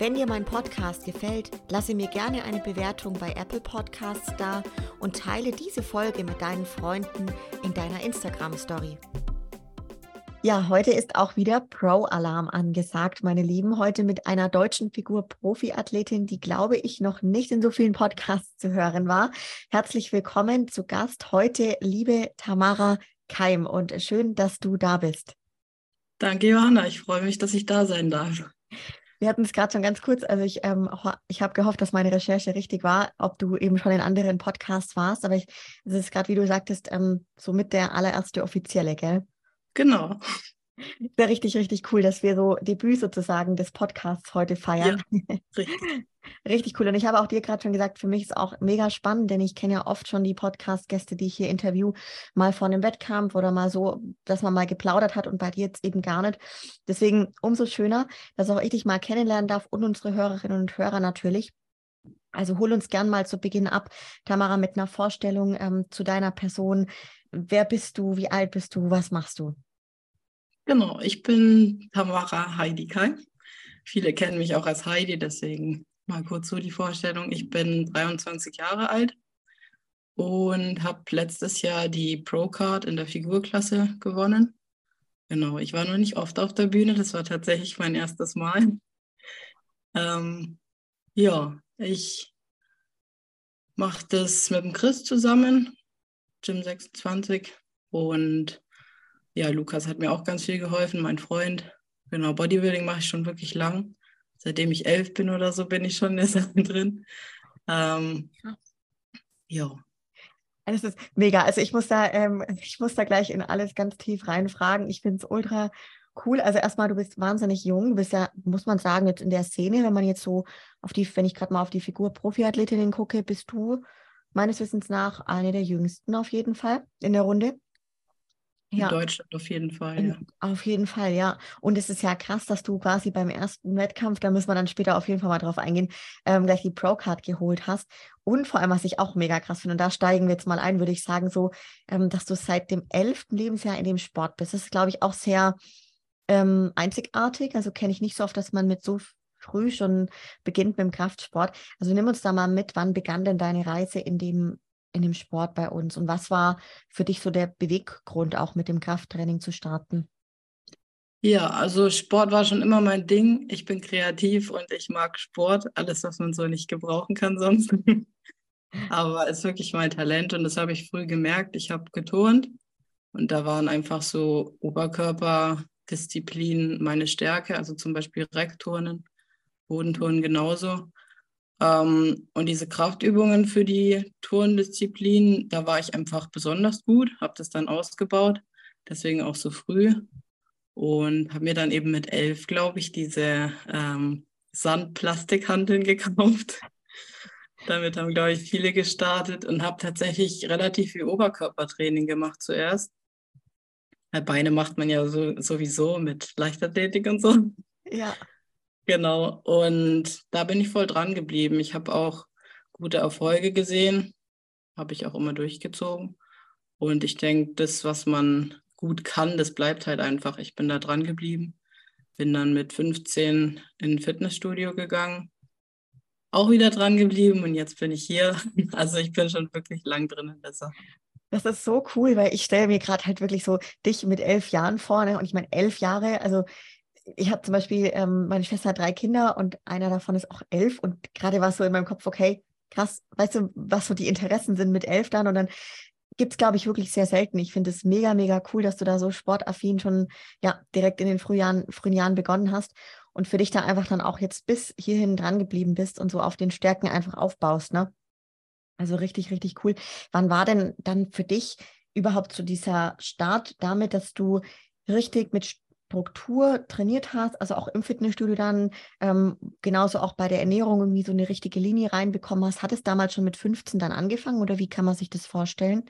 Wenn dir mein Podcast gefällt, lasse mir gerne eine Bewertung bei Apple Podcasts da und teile diese Folge mit deinen Freunden in deiner Instagram Story. Ja, heute ist auch wieder Pro-Alarm angesagt, meine Lieben. Heute mit einer deutschen Figur Profi-Athletin, die, glaube ich, noch nicht in so vielen Podcasts zu hören war. Herzlich willkommen zu Gast heute, liebe Tamara Keim. Und schön, dass du da bist. Danke, Johanna. Ich freue mich, dass ich da sein darf. Wir hatten es gerade schon ganz kurz, also ich, ähm, ich habe gehofft, dass meine Recherche richtig war, ob du eben schon in anderen Podcasts warst, aber ich, es ist gerade, wie du sagtest, ähm, somit der allererste offizielle, gell? Genau. Wäre richtig, richtig cool, dass wir so Debüt sozusagen des Podcasts heute feiern. Ja, richtig. Richtig cool. Und ich habe auch dir gerade schon gesagt, für mich ist auch mega spannend, denn ich kenne ja oft schon die Podcast-Gäste, die ich hier interview, mal vor einem Wettkampf oder mal so, dass man mal geplaudert hat und bei dir jetzt eben gar nicht. Deswegen umso schöner, dass auch ich dich mal kennenlernen darf und unsere Hörerinnen und Hörer natürlich. Also hol uns gern mal zu Beginn ab, Tamara, mit einer Vorstellung ähm, zu deiner Person. Wer bist du? Wie alt bist du? Was machst du? Genau, ich bin Tamara Heidi Kai. Viele kennen mich auch als Heidi, deswegen mal kurz so die Vorstellung. Ich bin 23 Jahre alt und habe letztes Jahr die Pro-Card in der Figurklasse gewonnen. Genau, ich war noch nicht oft auf der Bühne, das war tatsächlich mein erstes Mal. Ähm, ja, ich mache das mit dem Chris zusammen, Gym 26 und ja, Lukas hat mir auch ganz viel geholfen, mein Freund. Genau, Bodybuilding mache ich schon wirklich lang. Seitdem ich elf bin oder so, bin ich schon in der Sache drin. Ähm, ja. Das ist mega. Also ich muss da, ähm, ich muss da gleich in alles ganz tief reinfragen. Ich finde es ultra cool. Also erstmal, du bist wahnsinnig jung. Du bist ja, muss man sagen, jetzt in der Szene, wenn man jetzt so auf die, wenn ich gerade mal auf die Figur Profiathletinnen gucke, bist du meines Wissens nach eine der jüngsten auf jeden Fall in der Runde. Ja. In Deutschland auf jeden Fall, ja. Auf jeden Fall, ja. Und es ist ja krass, dass du quasi beim ersten Wettkampf, da müssen wir dann später auf jeden Fall mal drauf eingehen, ähm, gleich die Pro-Card geholt hast. Und vor allem, was ich auch mega krass finde, und da steigen wir jetzt mal ein, würde ich sagen, so, ähm, dass du seit dem elften Lebensjahr in dem Sport bist. Das ist, glaube ich, auch sehr ähm, einzigartig. Also kenne ich nicht so oft, dass man mit so früh schon beginnt mit dem Kraftsport. Also nimm uns da mal mit, wann begann denn deine Reise in dem in dem Sport bei uns? Und was war für dich so der Beweggrund, auch mit dem Krafttraining zu starten? Ja, also Sport war schon immer mein Ding. Ich bin kreativ und ich mag Sport, alles, was man so nicht gebrauchen kann sonst. Aber es ist wirklich mein Talent und das habe ich früh gemerkt. Ich habe geturnt und da waren einfach so Oberkörperdisziplinen meine Stärke, also zum Beispiel Reckturnen, Bodenturnen genauso. Ähm, und diese Kraftübungen für die Turndisziplin, da war ich einfach besonders gut, habe das dann ausgebaut, deswegen auch so früh. Und habe mir dann eben mit elf, glaube ich, diese ähm, Sandplastikhanteln gekauft. Damit haben, glaube ich, viele gestartet und habe tatsächlich relativ viel Oberkörpertraining gemacht zuerst. Beine macht man ja so, sowieso mit Leichtathletik und so. Ja. Genau, und da bin ich voll dran geblieben. Ich habe auch gute Erfolge gesehen, habe ich auch immer durchgezogen. Und ich denke, das, was man gut kann, das bleibt halt einfach. Ich bin da dran geblieben, bin dann mit 15 in ein Fitnessstudio gegangen, auch wieder dran geblieben und jetzt bin ich hier. Also ich bin schon wirklich lang drin in der Sache. Das ist so cool, weil ich stelle mir gerade halt wirklich so dich mit elf Jahren vorne und ich meine elf Jahre, also ich habe zum Beispiel, ähm, meine Schwester hat drei Kinder und einer davon ist auch elf und gerade war es so in meinem Kopf, okay, krass, weißt du, was so die Interessen sind mit elf dann und dann gibt es, glaube ich, wirklich sehr selten. Ich finde es mega, mega cool, dass du da so sportaffin schon ja direkt in den Frühjahren, frühen Jahren begonnen hast und für dich da einfach dann auch jetzt bis hierhin dran geblieben bist und so auf den Stärken einfach aufbaust, ne? Also richtig, richtig cool. Wann war denn dann für dich überhaupt so dieser Start damit, dass du richtig mit Struktur trainiert hast, also auch im Fitnessstudio dann, ähm, genauso auch bei der Ernährung irgendwie so eine richtige Linie reinbekommen hast. Hat es damals schon mit 15 dann angefangen oder wie kann man sich das vorstellen?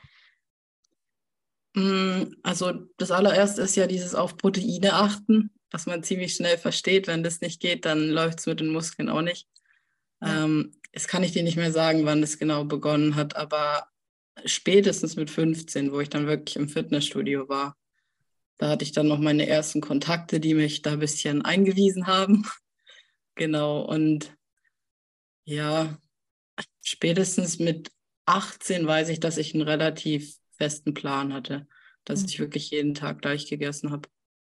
Mm, also das allererste ist ja dieses auf Proteine achten, was man ziemlich schnell versteht. Wenn das nicht geht, dann läuft es mit den Muskeln auch nicht. Ja. Ähm, jetzt kann ich dir nicht mehr sagen, wann das genau begonnen hat, aber spätestens mit 15, wo ich dann wirklich im Fitnessstudio war. Da hatte ich dann noch meine ersten Kontakte, die mich da ein bisschen eingewiesen haben. genau, und ja, spätestens mit 18 weiß ich, dass ich einen relativ festen Plan hatte, dass mhm. ich wirklich jeden Tag gleich gegessen habe.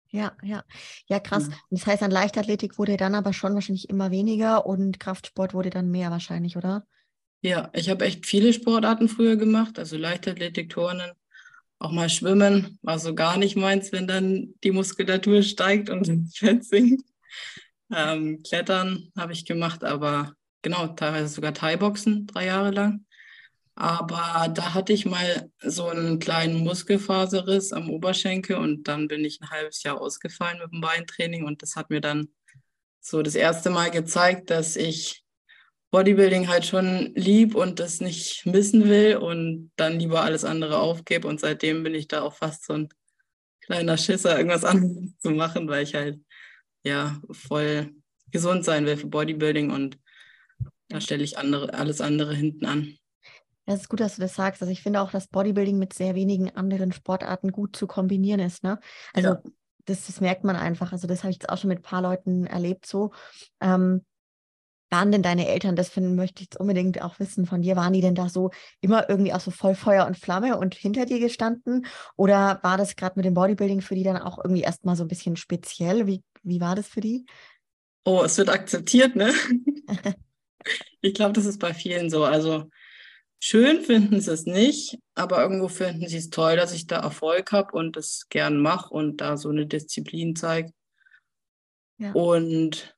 Ja, ja. Ja, krass. Ja. Das heißt, an Leichtathletik wurde dann aber schon wahrscheinlich immer weniger und Kraftsport wurde dann mehr wahrscheinlich, oder? Ja, ich habe echt viele Sportarten früher gemacht, also Leichtathletik, Turnen, auch mal Schwimmen, war so gar nicht meins, wenn dann die Muskulatur steigt und das Fett sinkt. Ähm, Klettern habe ich gemacht, aber genau, teilweise sogar Thai-Boxen drei Jahre lang. Aber da hatte ich mal so einen kleinen Muskelfaserriss am Oberschenkel und dann bin ich ein halbes Jahr ausgefallen mit dem Beintraining und das hat mir dann so das erste Mal gezeigt, dass ich Bodybuilding halt schon lieb und das nicht missen will und dann lieber alles andere aufgebe und seitdem bin ich da auch fast so ein kleiner Schisser, irgendwas anderes zu machen, weil ich halt ja voll gesund sein will für Bodybuilding und da stelle ich andere, alles andere hinten an. Das ist gut, dass du das sagst. Also ich finde auch, dass Bodybuilding mit sehr wenigen anderen Sportarten gut zu kombinieren ist. Ne? Also ja. das, das, merkt man einfach. Also das habe ich jetzt auch schon mit ein paar Leuten erlebt so. Ähm, waren denn deine Eltern, das finden, möchte ich jetzt unbedingt auch wissen von dir, waren die denn da so immer irgendwie auch so voll Feuer und Flamme und hinter dir gestanden? Oder war das gerade mit dem Bodybuilding für die dann auch irgendwie erstmal so ein bisschen speziell? Wie, wie war das für die? Oh, es wird akzeptiert, ne? ich glaube, das ist bei vielen so. Also Schön finden sie es nicht, aber irgendwo finden sie es toll, dass ich da Erfolg habe und es gern mache und da so eine Disziplin zeige. Ja. Und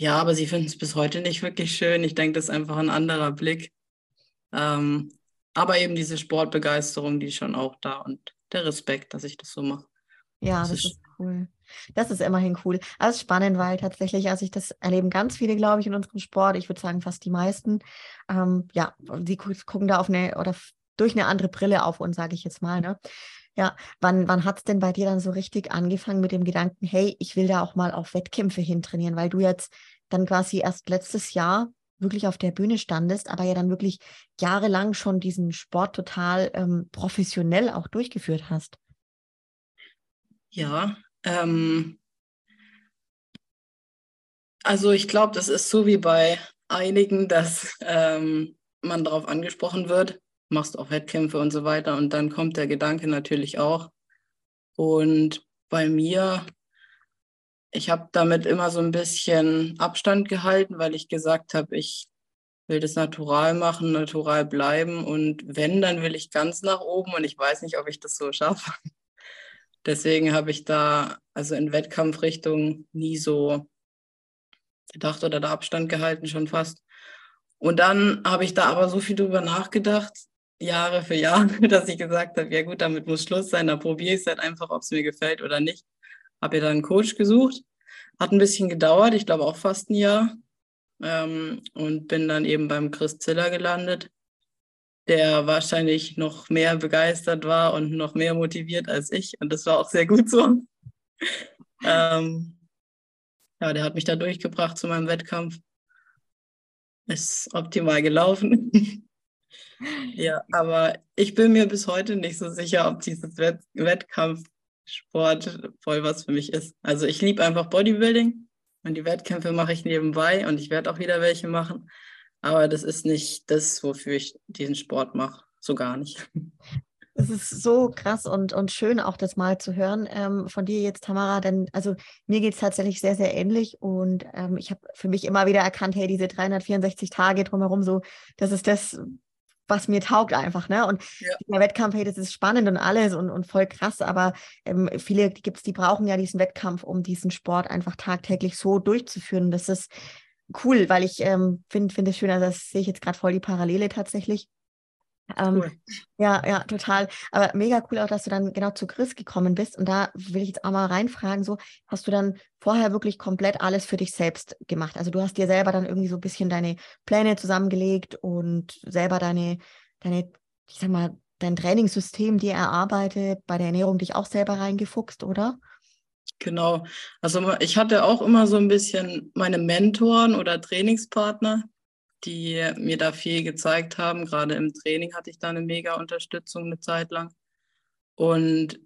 ja, aber sie finden es bis heute nicht wirklich schön. Ich denke, das ist einfach ein anderer Blick. Ähm, aber eben diese Sportbegeisterung, die ist schon auch da und der Respekt, dass ich das so mache. Ja, das, das ist cool. Das ist immerhin cool. Also spannend, weil tatsächlich, also ich das erleben ganz viele, glaube ich, in unserem Sport. Ich würde sagen, fast die meisten. Ähm, ja, die gucken da auf eine oder durch eine andere Brille auf uns, sage ich jetzt mal. Ne? Ja, wann, wann hat es denn bei dir dann so richtig angefangen mit dem Gedanken, hey, ich will da auch mal auf Wettkämpfe hintrainieren, weil du jetzt dann quasi erst letztes Jahr wirklich auf der Bühne standest, aber ja dann wirklich jahrelang schon diesen Sport total ähm, professionell auch durchgeführt hast. Ja, ähm, also ich glaube, das ist so wie bei einigen, dass ähm, man darauf angesprochen wird, machst auch Wettkämpfe und so weiter und dann kommt der Gedanke natürlich auch. Und bei mir, ich habe damit immer so ein bisschen Abstand gehalten, weil ich gesagt habe, ich will das natural machen, natural bleiben und wenn, dann will ich ganz nach oben und ich weiß nicht, ob ich das so schaffe. Deswegen habe ich da also in Wettkampfrichtung nie so gedacht oder da Abstand gehalten, schon fast. Und dann habe ich da aber so viel drüber nachgedacht, Jahre für Jahre, dass ich gesagt habe, ja gut, damit muss Schluss sein, da probiere ich es halt einfach, ob es mir gefällt oder nicht. Habe mir dann einen Coach gesucht, hat ein bisschen gedauert, ich glaube auch fast ein Jahr. Ähm, und bin dann eben beim Chris Ziller gelandet der wahrscheinlich noch mehr begeistert war und noch mehr motiviert als ich. Und das war auch sehr gut so. ähm, ja, der hat mich da durchgebracht zu meinem Wettkampf. Ist optimal gelaufen. ja, aber ich bin mir bis heute nicht so sicher, ob dieses Wett Wettkampfsport voll was für mich ist. Also ich liebe einfach Bodybuilding und die Wettkämpfe mache ich nebenbei und ich werde auch wieder welche machen. Aber das ist nicht das, wofür ich diesen Sport mache. So gar nicht. Es ist so krass und, und schön auch das mal zu hören ähm, von dir jetzt, Tamara, denn also mir geht es tatsächlich sehr, sehr ähnlich und ähm, ich habe für mich immer wieder erkannt, hey, diese 364 Tage drumherum, so, das ist das, was mir taugt einfach, ne? Und ja. der Wettkampf, hey, das ist spannend und alles und, und voll krass, aber ähm, viele gibt es, die brauchen ja diesen Wettkampf, um diesen Sport einfach tagtäglich so durchzuführen. Das ist cool, weil ich ähm, finde find es schön, also das sehe ich jetzt gerade voll die Parallele tatsächlich. Ähm, cool. Ja, ja, total. Aber mega cool auch, dass du dann genau zu Chris gekommen bist. Und da will ich jetzt auch mal reinfragen, so, hast du dann vorher wirklich komplett alles für dich selbst gemacht? Also du hast dir selber dann irgendwie so ein bisschen deine Pläne zusammengelegt und selber deine, deine, ich sag mal, dein Trainingssystem dir erarbeitet, bei der Ernährung dich auch selber reingefuchst, oder? Genau. Also ich hatte auch immer so ein bisschen meine Mentoren oder Trainingspartner, die mir da viel gezeigt haben. Gerade im Training hatte ich da eine mega Unterstützung eine Zeit lang. Und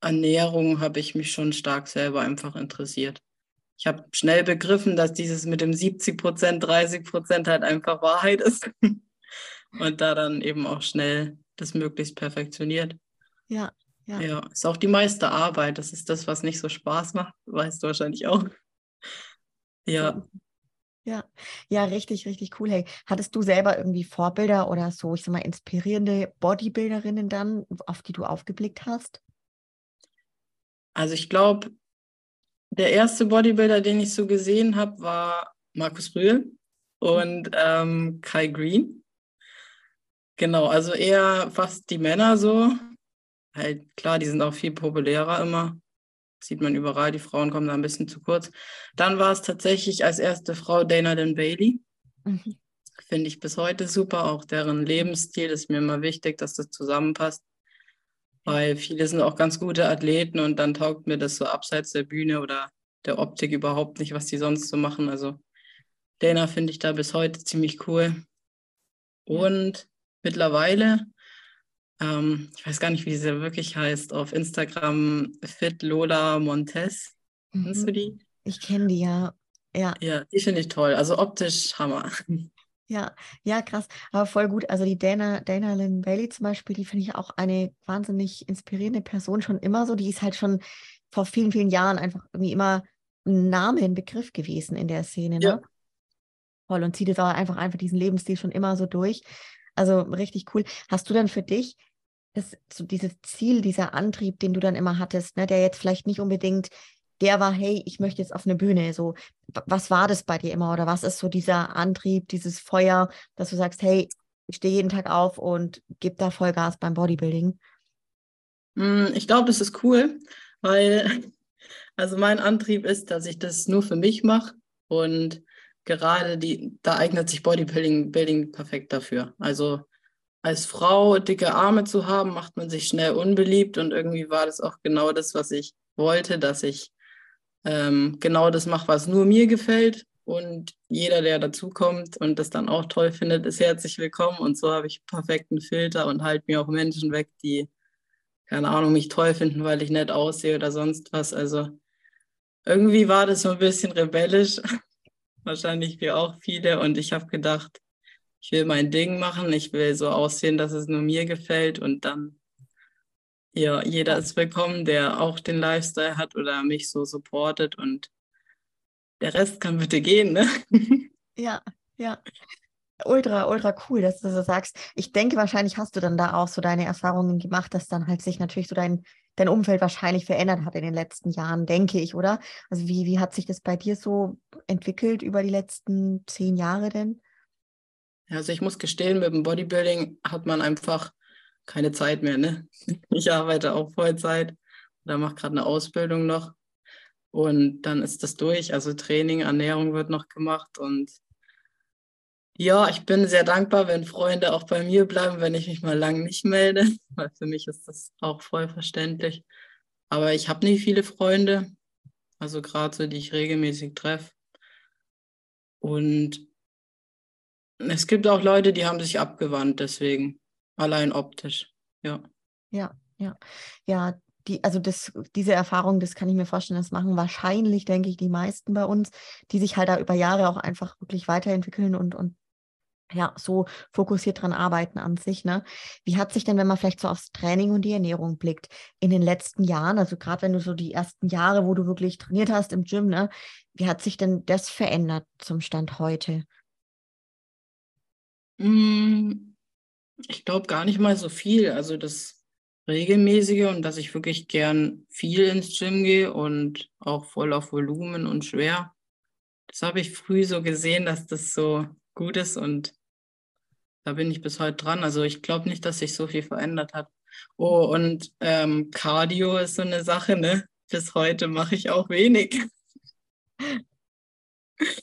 Ernährung habe ich mich schon stark selber einfach interessiert. Ich habe schnell begriffen, dass dieses mit dem 70 Prozent, 30 Prozent halt einfach Wahrheit ist. Und da dann eben auch schnell das möglichst perfektioniert. Ja, ja. Ja, ist auch die meiste Arbeit. Das ist das, was nicht so Spaß macht. Weißt du wahrscheinlich auch. Ja. Ja, ja, richtig, richtig cool. Hey, hattest du selber irgendwie Vorbilder oder so, ich sag mal, inspirierende Bodybuilderinnen dann, auf die du aufgeblickt hast? Also ich glaube, der erste Bodybuilder, den ich so gesehen habe, war Markus Rühl und ähm, Kai Green. Genau, also eher fast die Männer so. Halt klar, die sind auch viel populärer immer. Sieht man überall, die Frauen kommen da ein bisschen zu kurz. Dann war es tatsächlich als erste Frau Dana Den Bailey. Mhm. Finde ich bis heute super. Auch deren Lebensstil ist mir immer wichtig, dass das zusammenpasst weil viele sind auch ganz gute Athleten und dann taugt mir das so abseits der Bühne oder der Optik überhaupt nicht, was die sonst so machen. Also Dana finde ich da bis heute ziemlich cool. Und mittlerweile, ähm, ich weiß gar nicht, wie sie wirklich heißt, auf Instagram Fit Lola Montes. Mhm. Kennst du die? Ich kenne die, ja. Ja, ja die finde ich toll. Also optisch Hammer. Ja, ja, krass. Aber voll gut. Also die Dana, Dana Lynn Bailey zum Beispiel, die finde ich auch eine wahnsinnig inspirierende Person schon immer so. Die ist halt schon vor vielen, vielen Jahren einfach irgendwie immer ein Name, ein Begriff gewesen in der Szene. Ne? Ja. Voll und zieht auch einfach, einfach diesen Lebensstil schon immer so durch. Also richtig cool. Hast du dann für dich das, so dieses Ziel, dieser Antrieb, den du dann immer hattest, ne, der jetzt vielleicht nicht unbedingt der war, hey, ich möchte jetzt auf eine Bühne. So, was war das bei dir immer oder was ist so dieser Antrieb, dieses Feuer, dass du sagst, hey, ich stehe jeden Tag auf und gebe da Vollgas beim Bodybuilding? Hm, ich glaube, das ist cool, weil also mein Antrieb ist, dass ich das nur für mich mache und gerade die, da eignet sich Bodybuilding Building perfekt dafür. Also als Frau dicke Arme zu haben, macht man sich schnell unbeliebt und irgendwie war das auch genau das, was ich wollte, dass ich ähm, genau das mache, was nur mir gefällt. Und jeder, der dazukommt und das dann auch toll findet, ist herzlich willkommen. Und so habe ich perfekten Filter und halte mir auch Menschen weg, die, keine Ahnung, mich toll finden, weil ich nett aussehe oder sonst was. Also irgendwie war das so ein bisschen rebellisch. Wahrscheinlich wie auch viele. Und ich habe gedacht, ich will mein Ding machen. Ich will so aussehen, dass es nur mir gefällt. Und dann ja, jeder ist willkommen, der auch den Lifestyle hat oder mich so supportet und der Rest kann bitte gehen, ne? Ja, ja. Ultra, ultra cool, dass du das sagst. Ich denke, wahrscheinlich hast du dann da auch so deine Erfahrungen gemacht, dass dann halt sich natürlich so dein, dein Umfeld wahrscheinlich verändert hat in den letzten Jahren, denke ich, oder? Also wie, wie hat sich das bei dir so entwickelt über die letzten zehn Jahre denn? Also ich muss gestehen, mit dem Bodybuilding hat man einfach keine Zeit mehr. Ne? Ich arbeite auch Vollzeit oder mache gerade eine Ausbildung noch. Und dann ist das durch. Also Training, Ernährung wird noch gemacht. Und ja, ich bin sehr dankbar, wenn Freunde auch bei mir bleiben, wenn ich mich mal lang nicht melde. Weil für mich ist das auch voll verständlich. Aber ich habe nicht viele Freunde. Also gerade so, die ich regelmäßig treffe. Und es gibt auch Leute, die haben sich abgewandt deswegen. Allein optisch, ja. Ja, ja. Ja, die, also das, diese Erfahrung, das kann ich mir vorstellen, das machen wahrscheinlich, denke ich, die meisten bei uns, die sich halt da über Jahre auch einfach wirklich weiterentwickeln und, und ja, so fokussiert dran arbeiten an sich. Ne? Wie hat sich denn, wenn man vielleicht so aufs Training und die Ernährung blickt, in den letzten Jahren, also gerade wenn du so die ersten Jahre, wo du wirklich trainiert hast im Gym, ne, wie hat sich denn das verändert zum Stand heute? Mm, ich glaube gar nicht mal so viel. Also das regelmäßige und dass ich wirklich gern viel ins Gym gehe und auch voll auf Volumen und schwer. Das habe ich früh so gesehen, dass das so gut ist und da bin ich bis heute dran. Also ich glaube nicht, dass sich so viel verändert hat. Oh, und ähm, Cardio ist so eine Sache, ne? Bis heute mache ich auch wenig.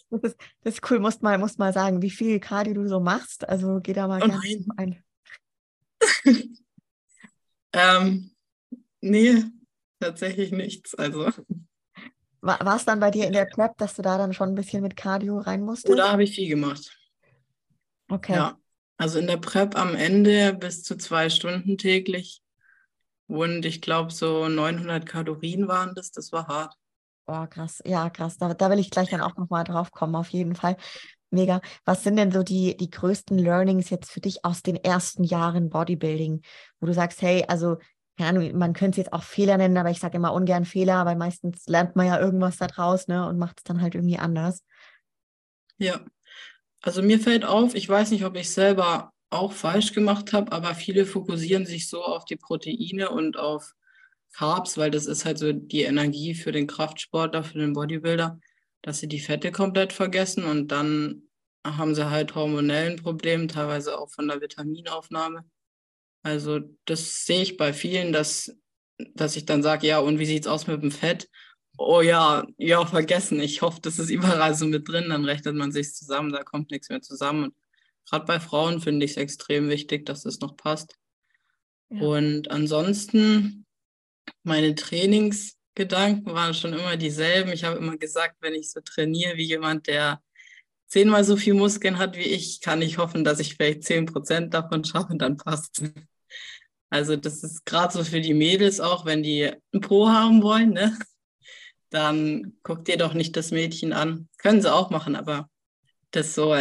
Das ist, das ist cool, musst mal, musst mal sagen, wie viel Cardio du so machst. Also geh da mal oh ganz ein. Ähm, nee, tatsächlich nichts. Also. War es dann bei dir in der Prep, dass du da dann schon ein bisschen mit Cardio rein musstest? Oder habe ich viel gemacht. Okay. Ja, also in der Prep am Ende bis zu zwei Stunden täglich. Und ich glaube, so 900 Kalorien waren das. Das war hart. Oh, krass. Ja, krass. Da, da will ich gleich dann auch nochmal drauf kommen, auf jeden Fall. Mega. Was sind denn so die, die größten Learnings jetzt für dich aus den ersten Jahren Bodybuilding, wo du sagst, hey, also, Ahnung, man könnte es jetzt auch Fehler nennen, aber ich sage immer ungern Fehler, weil meistens lernt man ja irgendwas da draus, ne, und macht es dann halt irgendwie anders. Ja, also mir fällt auf, ich weiß nicht, ob ich selber auch falsch gemacht habe, aber viele fokussieren sich so auf die Proteine und auf Carbs, weil das ist halt so die Energie für den Kraftsportler, für den Bodybuilder dass sie die Fette komplett vergessen und dann haben sie halt hormonellen Probleme, teilweise auch von der Vitaminaufnahme. Also das sehe ich bei vielen, dass, dass ich dann sage, ja, und wie sieht es aus mit dem Fett? Oh ja, ja, vergessen. Ich hoffe, das ist überall so mit drin, dann rechnet man sich zusammen, da kommt nichts mehr zusammen. Und gerade bei Frauen finde ich es extrem wichtig, dass das noch passt. Ja. Und ansonsten, meine Trainings, Gedanken waren schon immer dieselben. Ich habe immer gesagt, wenn ich so trainiere wie jemand, der zehnmal so viel Muskeln hat wie ich, kann ich hoffen, dass ich vielleicht zehn Prozent davon schaffe und dann passt Also das ist gerade so für die Mädels auch, wenn die ein Po haben wollen, ne? Dann guckt ihr doch nicht das Mädchen an. Können sie auch machen, aber das so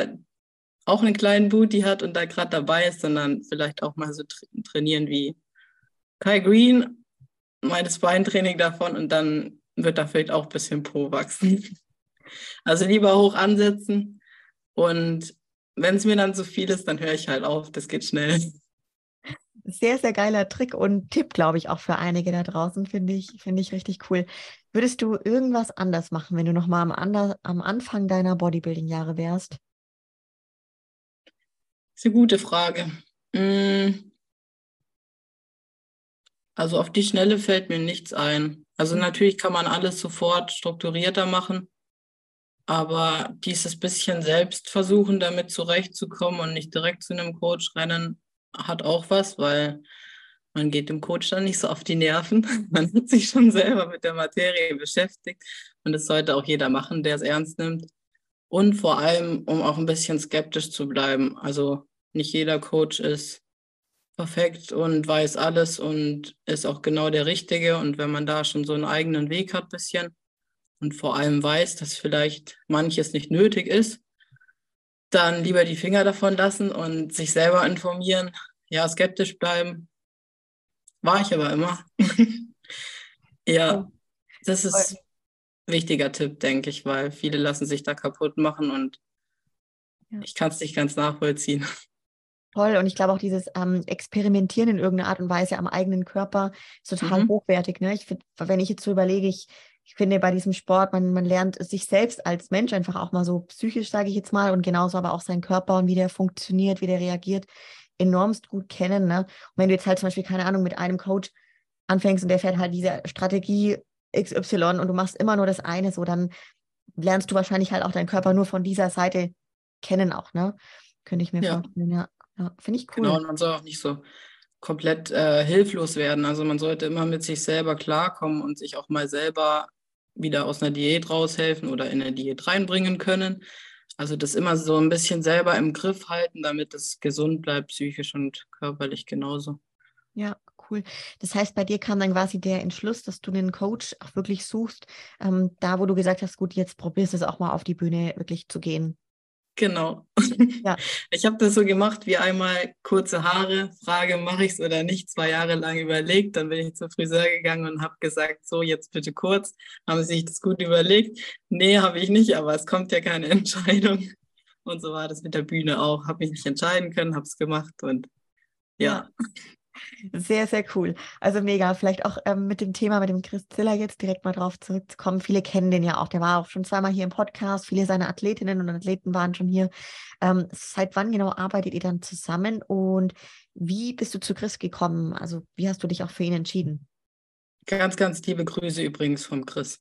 auch einen kleinen Booty hat und da gerade dabei ist, sondern vielleicht auch mal so tra trainieren wie Kai Green meines Beintraining davon und dann wird da vielleicht auch ein bisschen Po wachsen. Also lieber hoch ansetzen und wenn es mir dann zu viel ist, dann höre ich halt auf. Das geht schnell. Sehr, sehr geiler Trick und Tipp, glaube ich, auch für einige da draußen, finde ich, finde ich richtig cool. Würdest du irgendwas anders machen, wenn du nochmal am, am Anfang deiner Bodybuilding-Jahre wärst? Das ist eine gute Frage. Hm. Also auf die Schnelle fällt mir nichts ein. Also mhm. natürlich kann man alles sofort strukturierter machen, aber dieses bisschen selbst versuchen, damit zurechtzukommen und nicht direkt zu einem Coach rennen, hat auch was, weil man geht dem Coach dann nicht so auf die Nerven. Man hat sich schon selber mit der Materie beschäftigt und das sollte auch jeder machen, der es ernst nimmt. Und vor allem, um auch ein bisschen skeptisch zu bleiben. Also nicht jeder Coach ist perfekt und weiß alles und ist auch genau der Richtige. Und wenn man da schon so einen eigenen Weg hat, bisschen und vor allem weiß, dass vielleicht manches nicht nötig ist, dann lieber die Finger davon lassen und sich selber informieren. Ja, skeptisch bleiben. War ich aber immer. ja, das ist ein wichtiger Tipp, denke ich, weil viele lassen sich da kaputt machen und ich kann es nicht ganz nachvollziehen. Toll. Und ich glaube auch dieses ähm, Experimentieren in irgendeiner Art und Weise am eigenen Körper ist total mhm. hochwertig. Ne? Ich wenn ich jetzt so überlege, ich, ich finde bei diesem Sport, man, man lernt sich selbst als Mensch einfach auch mal so psychisch, sage ich jetzt mal, und genauso aber auch seinen Körper und wie der funktioniert, wie der reagiert, enormst gut kennen. Ne? Und wenn du jetzt halt zum Beispiel, keine Ahnung, mit einem Coach anfängst und der fährt halt diese Strategie XY und du machst immer nur das eine, so dann lernst du wahrscheinlich halt auch deinen Körper nur von dieser Seite kennen auch, ne? Könnte ich mir ja. vorstellen, ja. Ja, finde ich cool. Genau, und man soll auch nicht so komplett äh, hilflos werden. Also man sollte immer mit sich selber klarkommen und sich auch mal selber wieder aus einer Diät raushelfen oder in eine Diät reinbringen können. Also das immer so ein bisschen selber im Griff halten, damit es gesund bleibt, psychisch und körperlich genauso. Ja, cool. Das heißt, bei dir kam dann quasi der Entschluss, dass du einen Coach auch wirklich suchst, ähm, da wo du gesagt hast, gut, jetzt probierst du es auch mal auf die Bühne wirklich zu gehen. Genau. Ja. Ich habe das so gemacht wie einmal kurze Haare, Frage, mache ich es oder nicht, zwei Jahre lang überlegt. Dann bin ich zum Friseur gegangen und habe gesagt, so jetzt bitte kurz. Haben Sie sich das gut überlegt? Nee, habe ich nicht, aber es kommt ja keine Entscheidung. Und so war das mit der Bühne auch. Habe mich nicht entscheiden können, habe es gemacht und ja. ja. Sehr, sehr cool. Also mega. Vielleicht auch ähm, mit dem Thema, mit dem Chris Ziller jetzt direkt mal drauf zurückzukommen. Viele kennen den ja auch. Der war auch schon zweimal hier im Podcast. Viele seiner Athletinnen und Athleten waren schon hier. Ähm, seit wann genau arbeitet ihr dann zusammen und wie bist du zu Chris gekommen? Also wie hast du dich auch für ihn entschieden? Ganz, ganz liebe Grüße übrigens vom Chris.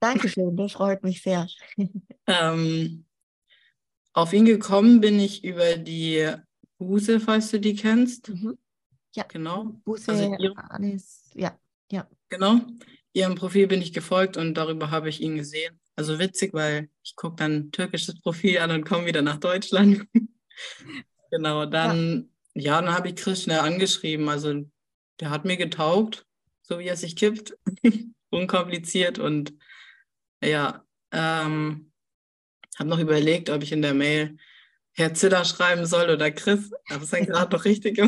Dankeschön, das freut mich sehr. ähm, auf ihn gekommen bin ich über die Huse, falls du die kennst. Mhm. Ja, genau. Busse, also Anis, ja, ja. Genau. Ihrem Profil bin ich gefolgt und darüber habe ich ihn gesehen. Also witzig, weil ich gucke dann türkisches Profil an und komme wieder nach Deutschland. genau, dann, ja, ja dann habe ich Chris schnell angeschrieben. Also der hat mir getaugt, so wie er sich kippt. Unkompliziert und ja, ähm, habe noch überlegt, ob ich in der Mail Herr Ziller schreiben soll oder Chris. Aber es ist dann gerade noch richtig.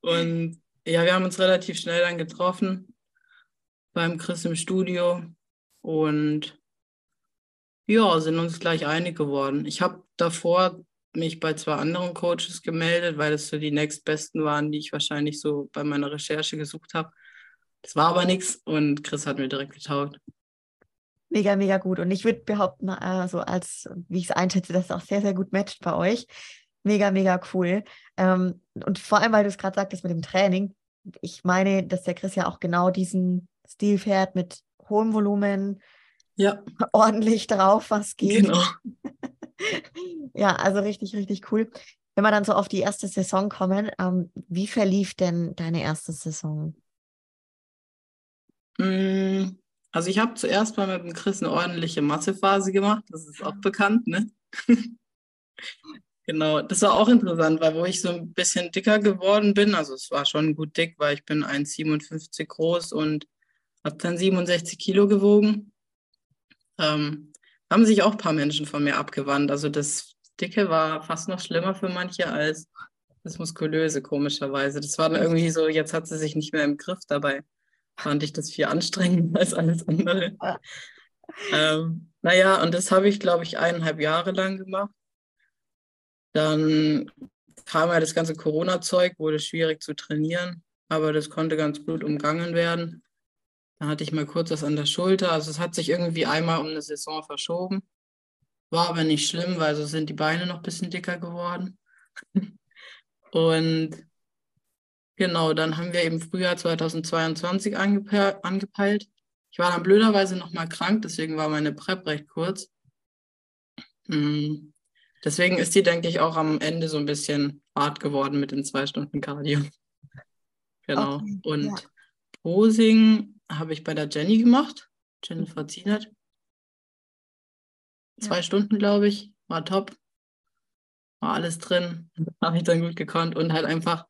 Und ja, wir haben uns relativ schnell dann getroffen beim Chris im Studio und ja, sind uns gleich einig geworden. Ich habe davor mich bei zwei anderen Coaches gemeldet, weil das so die nächstbesten waren, die ich wahrscheinlich so bei meiner Recherche gesucht habe. Das war aber nichts und Chris hat mir direkt getaugt. Mega, mega gut. Und ich würde behaupten, äh, so als, wie ich es einschätze, dass es auch sehr, sehr gut matcht bei euch. Mega, mega cool. Ähm, und vor allem, weil du es gerade sagtest mit dem Training. Ich meine, dass der Chris ja auch genau diesen Stil fährt mit hohem Volumen, ja. ordentlich drauf, was geht. Genau. ja, also richtig, richtig cool. Wenn wir dann so auf die erste Saison kommen, ähm, wie verlief denn deine erste Saison? Mm, also ich habe zuerst mal mit dem Chris eine ordentliche Massephase gemacht, das ist auch bekannt, ne? Genau, das war auch interessant, weil wo ich so ein bisschen dicker geworden bin, also es war schon gut dick, weil ich bin 1,57 groß und habe dann 67 Kilo gewogen. Ähm, haben sich auch ein paar Menschen von mir abgewandt. Also das Dicke war fast noch schlimmer für manche als das Muskulöse, komischerweise. Das war dann irgendwie so, jetzt hat sie sich nicht mehr im Griff. Dabei fand ich das viel anstrengender als alles andere. ähm, naja, und das habe ich, glaube ich, eineinhalb Jahre lang gemacht. Dann kam ja das ganze Corona-Zeug, wurde schwierig zu trainieren, aber das konnte ganz gut umgangen werden. Da hatte ich mal kurz was an der Schulter. Also es hat sich irgendwie einmal um eine Saison verschoben. War aber nicht schlimm, weil so sind die Beine noch ein bisschen dicker geworden. Und genau, dann haben wir eben Frühjahr 2022 angepe angepeilt. Ich war dann blöderweise nochmal krank, deswegen war meine Prep recht kurz. Hm. Deswegen ist die, denke ich, auch am Ende so ein bisschen hart geworden mit den zwei Stunden Cardio. Genau. Okay, Und ja. Posing habe ich bei der Jenny gemacht, Jennifer mhm. Zienert. Zwei ja. Stunden, glaube ich, war top. War alles drin, habe ich dann gut gekonnt und halt einfach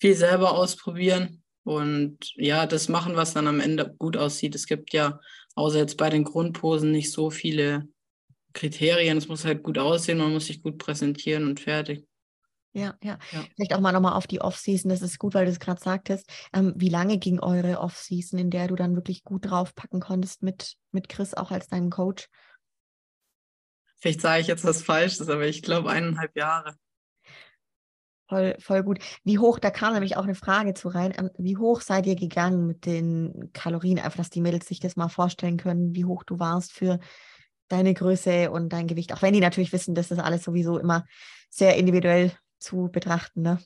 viel selber ausprobieren und ja, das machen, was dann am Ende gut aussieht. Es gibt ja, außer jetzt bei den Grundposen, nicht so viele Kriterien. Es muss halt gut aussehen, man muss sich gut präsentieren und fertig. Ja, ja, ja. Vielleicht auch mal nochmal auf die Off-Season. Das ist gut, weil du es gerade sagtest. Ähm, wie lange ging eure Off-Season, in der du dann wirklich gut draufpacken konntest mit, mit Chris auch als deinem Coach? Vielleicht sage ich jetzt was Falsches, aber ich glaube eineinhalb Jahre. Voll, voll gut. Wie hoch, da kam nämlich auch eine Frage zu rein. Ähm, wie hoch seid ihr gegangen mit den Kalorien? Einfach, dass die Mädels sich das mal vorstellen können, wie hoch du warst für deine Größe und dein Gewicht. Auch wenn die natürlich wissen, dass das alles sowieso immer sehr individuell zu betrachten. Ne?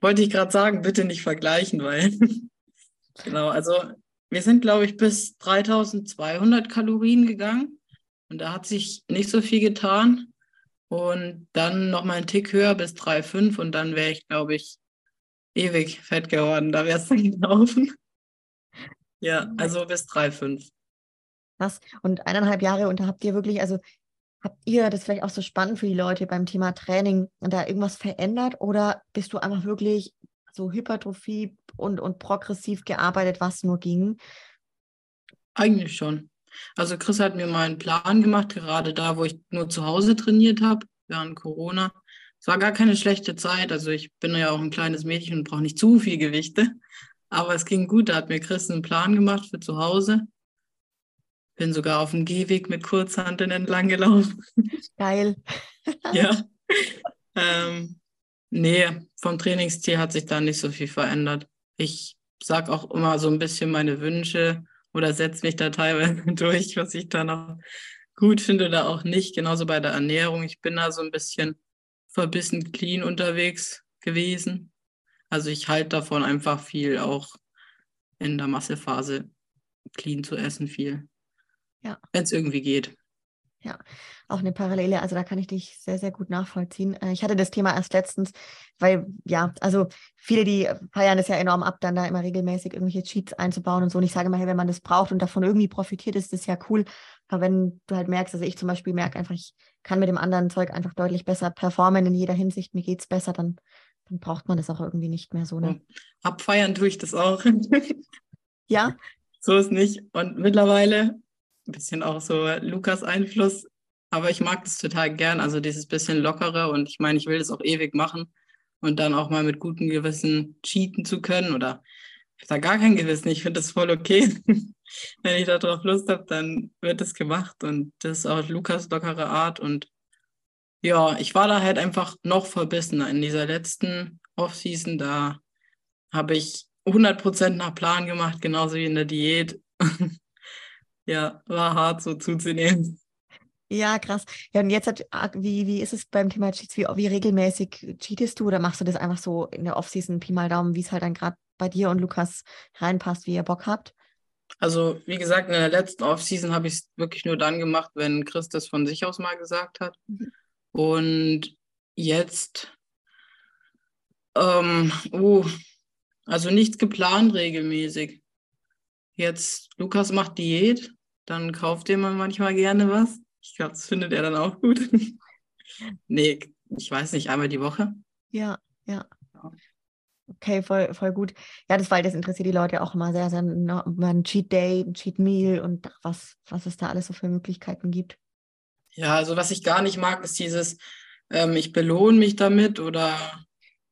Wollte ich gerade sagen, bitte nicht vergleichen, weil genau, also wir sind, glaube ich, bis 3200 Kalorien gegangen und da hat sich nicht so viel getan. Und dann noch mal einen Tick höher bis 3,5 und dann wäre ich, glaube ich, ewig fett geworden. Da wäre es dann gelaufen. Ja, also bis 3,5. Was? Und eineinhalb Jahre und da habt ihr wirklich, also Habt ihr das vielleicht auch so spannend für die Leute beim Thema Training da irgendwas verändert oder bist du einfach wirklich so Hypertrophie und, und progressiv gearbeitet, was nur ging? Eigentlich schon. Also Chris hat mir mal einen Plan gemacht, gerade da, wo ich nur zu Hause trainiert habe, während Corona. Es war gar keine schlechte Zeit. Also ich bin ja auch ein kleines Mädchen und brauche nicht zu viel Gewichte. Aber es ging gut. Da hat mir Chris einen Plan gemacht für zu Hause. Bin sogar auf dem Gehweg mit Kurzhanteln entlang gelaufen. Geil. ja. Ähm, nee, vom Trainingsstil hat sich da nicht so viel verändert. Ich sage auch immer so ein bisschen meine Wünsche oder setze mich da teilweise durch, was ich da noch gut finde oder auch nicht. Genauso bei der Ernährung. Ich bin da so ein bisschen verbissen clean unterwegs gewesen. Also ich halte davon einfach viel, auch in der Massephase clean zu essen viel. Ja. Wenn es irgendwie geht. ja, auch eine Parallele. Also da kann ich dich sehr, sehr gut nachvollziehen. Äh, ich hatte das Thema erst letztens, weil ja, also viele, die feiern es ja enorm ab, dann da immer regelmäßig irgendwelche Cheats einzubauen und so. Und ich sage immer, hey, wenn man das braucht und davon irgendwie profitiert, ist das ja cool. Aber wenn du halt merkst, also ich zum Beispiel merke einfach, ich kann mit dem anderen Zeug einfach deutlich besser performen in jeder Hinsicht, mir geht es besser, dann, dann braucht man das auch irgendwie nicht mehr so. Ne? Abfeiern tue ich das auch. ja. So ist nicht. Und mittlerweile ein bisschen auch so Lukas Einfluss. Aber ich mag das total gern, also dieses bisschen lockere und ich meine, ich will das auch ewig machen und dann auch mal mit gutem Gewissen cheaten zu können oder ich habe da gar kein Gewissen, ich finde das voll okay. Wenn ich darauf Lust habe, dann wird das gemacht und das ist auch Lukas lockere Art und ja, ich war da halt einfach noch verbissener in dieser letzten Offseason, da habe ich 100% nach Plan gemacht, genauso wie in der Diät. ja, war hart so zuzunehmen. Ja, krass. Ja, und jetzt, hat, ah, wie, wie ist es beim Thema Cheats? Wie, wie regelmäßig cheatest du oder machst du das einfach so in der Offseason, Pi mal Daumen, wie es halt dann gerade bei dir und Lukas reinpasst, wie ihr Bock habt? Also, wie gesagt, in der letzten Offseason habe ich es wirklich nur dann gemacht, wenn Chris das von sich aus mal gesagt hat. Mhm. Und jetzt, ähm, oh, also nichts geplant regelmäßig. Jetzt, Lukas macht Diät, dann kauft ihr mal manchmal gerne was. Ich glaube, das findet er dann auch gut. nee, ich weiß nicht, einmal die Woche. Ja, ja. Okay, voll, voll gut. Ja, das, weil das interessiert die Leute auch immer sehr, sehr, ne, ein Cheat Day, ein Cheat Meal und was, was es da alles so für Möglichkeiten gibt. Ja, also was ich gar nicht mag, ist dieses, ähm, ich belohne mich damit oder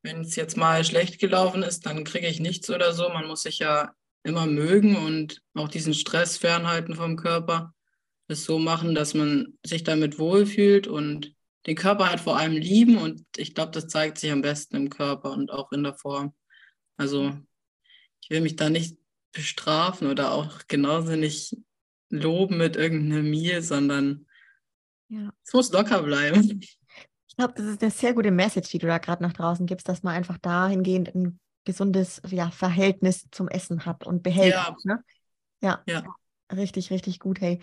wenn es jetzt mal schlecht gelaufen ist, dann kriege ich nichts oder so. Man muss sich ja immer mögen und auch diesen Stress fernhalten vom Körper. Das so machen, dass man sich damit wohlfühlt und den Körper halt vor allem lieben. Und ich glaube, das zeigt sich am besten im Körper und auch in der Form. Also ich will mich da nicht bestrafen oder auch genauso nicht loben mit irgendeinem Meal, sondern ja. es muss locker bleiben. Ich glaube, das ist eine sehr gute Message, die du da gerade nach draußen gibst, dass man einfach dahingehend ein gesundes ja, Verhältnis zum Essen hat und behält. Ja. Ne? ja. ja. Richtig, richtig gut. Hey,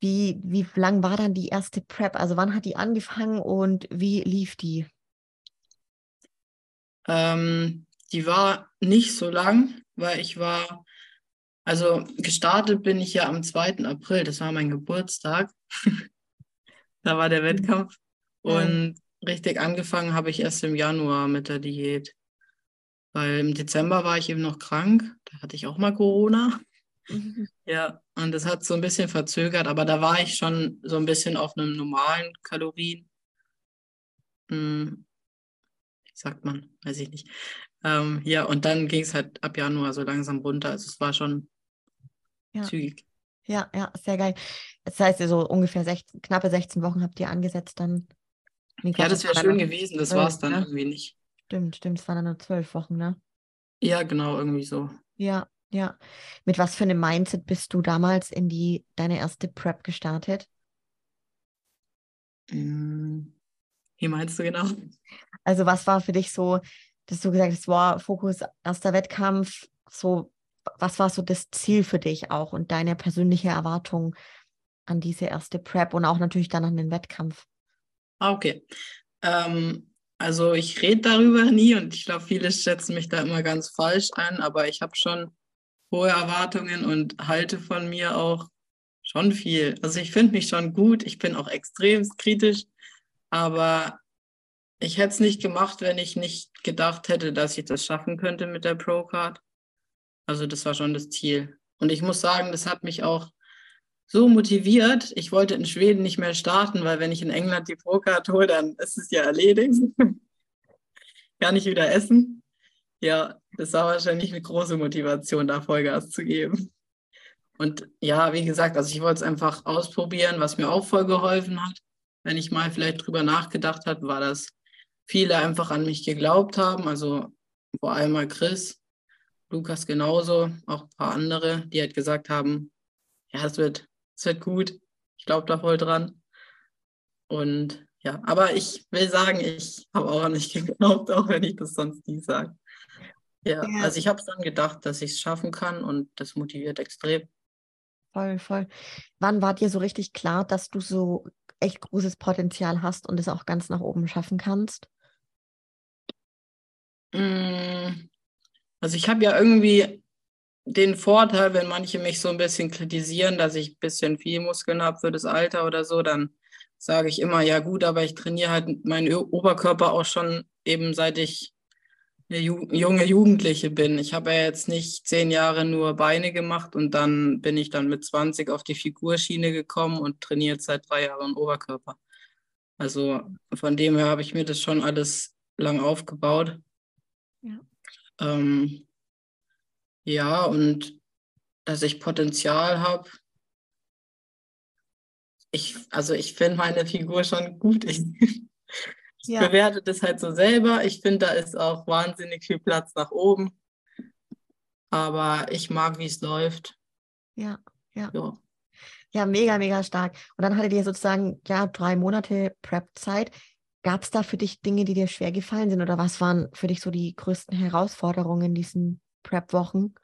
wie, wie lang war dann die erste Prep? Also wann hat die angefangen und wie lief die? Ähm, die war nicht so lang, weil ich war, also gestartet bin ich ja am 2. April, das war mein Geburtstag. da war der mhm. Wettkampf. Und richtig angefangen habe ich erst im Januar mit der Diät. Weil im Dezember war ich eben noch krank. Da hatte ich auch mal Corona. Mhm. Ja, und das hat so ein bisschen verzögert, aber da war ich schon so ein bisschen auf einem normalen Kalorien. Hm, sagt man? Weiß ich nicht. Ähm, ja, und dann ging es halt ab Januar so langsam runter. Also es war schon ja. zügig. Ja, ja, sehr geil. Das heißt, so ungefähr 16, knappe 16 Wochen habt ihr angesetzt dann. Ja, das wäre schön gewesen, das war es dann ja? irgendwie nicht. Stimmt, stimmt, es waren dann nur zwölf Wochen, ne? Ja, genau, irgendwie so. Ja, ja. Mit was für einem Mindset bist du damals in die deine erste Prep gestartet? Mm, wie meinst du genau? Also was war für dich so, dass du gesagt hast, wow, Fokus, erster Wettkampf, so, was war so das Ziel für dich auch und deine persönliche Erwartung an diese erste Prep und auch natürlich dann an den Wettkampf? Ah, okay. Ähm, also ich rede darüber nie und ich glaube, viele schätzen mich da immer ganz falsch ein, aber ich habe schon hohe Erwartungen und halte von mir auch schon viel. Also ich finde mich schon gut, ich bin auch extrem kritisch, aber ich hätte es nicht gemacht, wenn ich nicht gedacht hätte, dass ich das schaffen könnte mit der Pro-Card. Also das war schon das Ziel. Und ich muss sagen, das hat mich auch so motiviert. Ich wollte in Schweden nicht mehr starten, weil wenn ich in England die Pro-Card hole, dann ist es ja erledigt. Kann ich wieder essen. Ja, das war wahrscheinlich eine große Motivation, da Vollgas zu geben. Und ja, wie gesagt, also ich wollte es einfach ausprobieren, was mir auch voll geholfen hat. Wenn ich mal vielleicht drüber nachgedacht habe, war, dass viele einfach an mich geglaubt haben. Also vor allem mal Chris, Lukas genauso, auch ein paar andere, die halt gesagt haben, ja, es wird, es wird gut. Ich glaube da voll dran. Und ja, aber ich will sagen, ich habe auch an mich geglaubt, auch wenn ich das sonst nie sage. Ja, ja. also ich habe dann gedacht, dass ich es schaffen kann und das motiviert extrem. Voll, voll. Wann war dir so richtig klar, dass du so echt großes Potenzial hast und es auch ganz nach oben schaffen kannst? Mm, also ich habe ja irgendwie den Vorteil, wenn manche mich so ein bisschen kritisieren, dass ich ein bisschen viel Muskeln habe für das Alter oder so, dann sage ich immer, ja gut, aber ich trainiere halt meinen Oberkörper auch schon eben seit ich eine Ju junge Jugendliche bin. Ich habe ja jetzt nicht zehn Jahre nur Beine gemacht und dann bin ich dann mit 20 auf die Figurschiene gekommen und trainiere jetzt seit drei Jahren Oberkörper. Also von dem her habe ich mir das schon alles lang aufgebaut. Ja. Ähm, ja, und dass ich Potenzial habe. Ich, also ich finde meine Figur schon gut. Ich, ich ja. bewerte das halt so selber. Ich finde, da ist auch wahnsinnig viel Platz nach oben. Aber ich mag, wie es läuft. Ja, ja. So. Ja, mega, mega stark. Und dann hattet ihr sozusagen ja drei Monate Prep-Zeit. Gab es da für dich Dinge, die dir schwer gefallen sind? Oder was waren für dich so die größten Herausforderungen in diesen Prep-Wochen?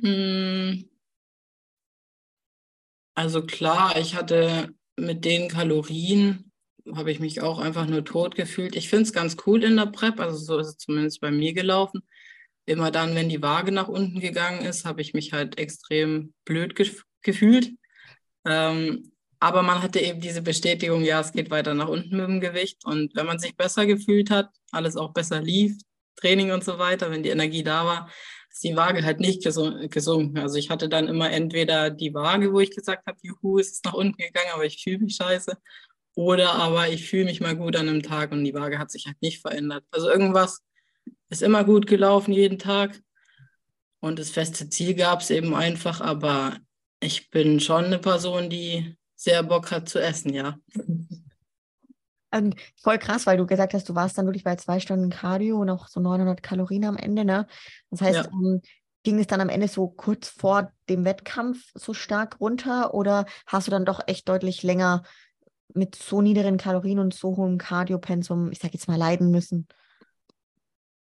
Hm. Also klar, ich hatte mit den Kalorien habe ich mich auch einfach nur tot gefühlt. Ich finde es ganz cool in der Prep, also so ist es zumindest bei mir gelaufen. Immer dann, wenn die Waage nach unten gegangen ist, habe ich mich halt extrem blöd ge gefühlt. Ähm, aber man hatte eben diese Bestätigung, ja, es geht weiter nach unten mit dem Gewicht. Und wenn man sich besser gefühlt hat, alles auch besser lief, Training und so weiter, wenn die Energie da war, ist die Waage halt nicht gesunken. Also ich hatte dann immer entweder die Waage, wo ich gesagt habe, juhu, es ist nach unten gegangen, aber ich fühle mich scheiße. Oder aber ich fühle mich mal gut an einem Tag und die Waage hat sich halt nicht verändert. Also irgendwas ist immer gut gelaufen jeden Tag. Und das feste Ziel gab es eben einfach, aber ich bin schon eine Person, die sehr Bock hat zu essen, ja. Ähm, voll krass, weil du gesagt hast, du warst dann wirklich bei zwei Stunden Cardio und auch so 900 Kalorien am Ende, ne? Das heißt, ja. ähm, ging es dann am Ende so kurz vor dem Wettkampf so stark runter oder hast du dann doch echt deutlich länger mit so niedrigen Kalorien und so hohem Cardiopensum, ich sag jetzt mal, leiden müssen?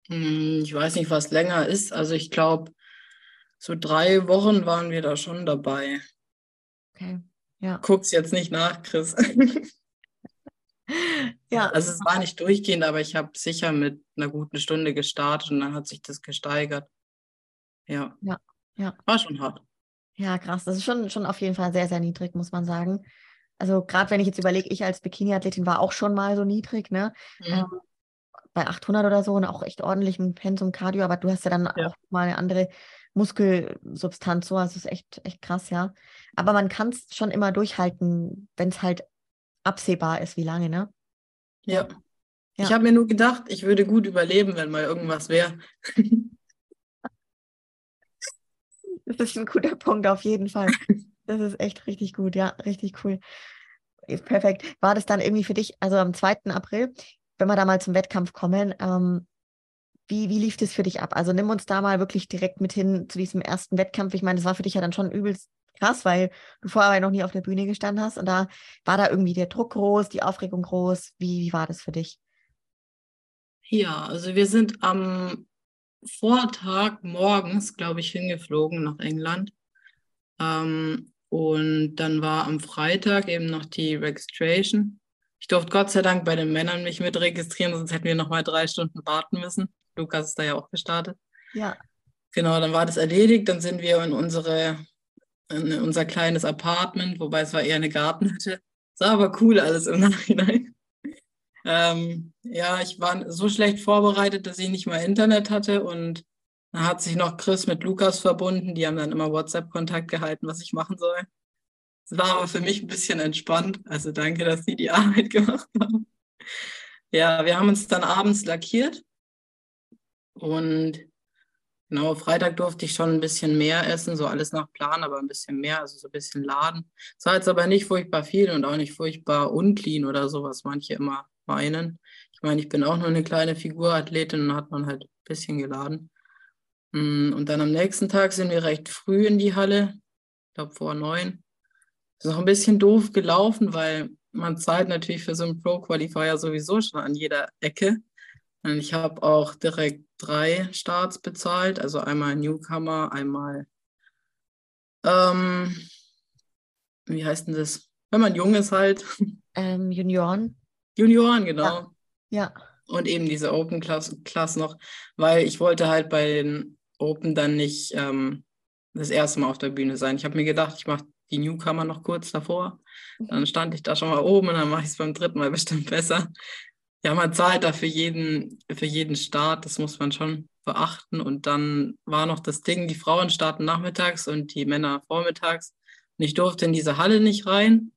Hm, ich weiß nicht, was länger ist. Also ich glaube, so drei Wochen waren wir da schon dabei. Okay, ja. Guck's jetzt nicht nach, Chris. ja. Also es war nicht durchgehend, aber ich habe sicher mit einer guten Stunde gestartet und dann hat sich das gesteigert. Ja. Ja, ja. War schon hart. Ja, krass. Das ist schon, schon auf jeden Fall sehr, sehr niedrig, muss man sagen. Also gerade wenn ich jetzt überlege, ich als Bikini-Athletin war auch schon mal so niedrig, ne? Mhm. Ähm, bei 800 oder so und auch echt ordentlichem Pensum Cardio, aber du hast ja dann ja. auch mal eine andere Muskelsubstanz, so, also ist echt, echt krass, ja. Aber man kann es schon immer durchhalten, wenn es halt absehbar ist, wie lange, ne? Ja. ja. Ich habe mir nur gedacht, ich würde gut überleben, wenn mal irgendwas wäre. das ist ein guter Punkt, auf jeden Fall. Das ist echt richtig gut, ja, richtig cool. Perfekt. War das dann irgendwie für dich, also am 2. April, wenn wir da mal zum Wettkampf kommen, ähm, wie, wie lief das für dich ab? Also nimm uns da mal wirklich direkt mit hin zu diesem ersten Wettkampf. Ich meine, das war für dich ja dann schon übelst krass, weil du vorher noch nie auf der Bühne gestanden hast. Und da war da irgendwie der Druck groß, die Aufregung groß. Wie, wie war das für dich? Ja, also wir sind am Vortag morgens, glaube ich, hingeflogen nach England. Ähm, und dann war am Freitag eben noch die Registration. Ich durfte Gott sei Dank bei den Männern mich mit registrieren, sonst hätten wir noch mal drei Stunden warten müssen. Lukas ist da ja auch gestartet. Ja. Genau, dann war das erledigt. Dann sind wir in unsere in unser kleines Apartment, wobei es war eher eine Gartenhütte. Sah aber cool alles im Nachhinein. Ähm, ja, ich war so schlecht vorbereitet, dass ich nicht mal Internet hatte und dann hat sich noch Chris mit Lukas verbunden. Die haben dann immer WhatsApp-Kontakt gehalten, was ich machen soll. Es war aber für mich ein bisschen entspannt. Also danke, dass sie die Arbeit gemacht haben. Ja, wir haben uns dann abends lackiert und genau, Freitag durfte ich schon ein bisschen mehr essen, so alles nach Plan, aber ein bisschen mehr, also so ein bisschen laden. Es war jetzt aber nicht furchtbar viel und auch nicht furchtbar unclean oder so, was manche immer meinen. Ich meine, ich bin auch nur eine kleine Figurathletin und hat man halt ein bisschen geladen. Mm, und dann am nächsten Tag sind wir recht früh in die Halle, ich glaube vor neun. Ist noch ein bisschen doof gelaufen, weil man zahlt natürlich für so einen Pro-Qualifier sowieso schon an jeder Ecke. Und ich habe auch direkt drei Starts bezahlt, also einmal Newcomer, einmal, ähm, wie heißt denn das? wenn man jung ist halt. Ähm, Junioren. Junioren, genau. Ja. ja. Und eben diese Open Class, Class noch, weil ich wollte halt bei den Open dann nicht ähm, das erste Mal auf der Bühne sein. Ich habe mir gedacht, ich mache die Newcomer noch kurz davor. Dann mhm. stand ich da schon mal oben und dann mache ich es beim dritten Mal bestimmt besser. Ja, man zahlt da für jeden, für jeden Start, das muss man schon beachten. Und dann war noch das Ding, die Frauen starten nachmittags und die Männer vormittags. Und ich durfte in diese Halle nicht rein.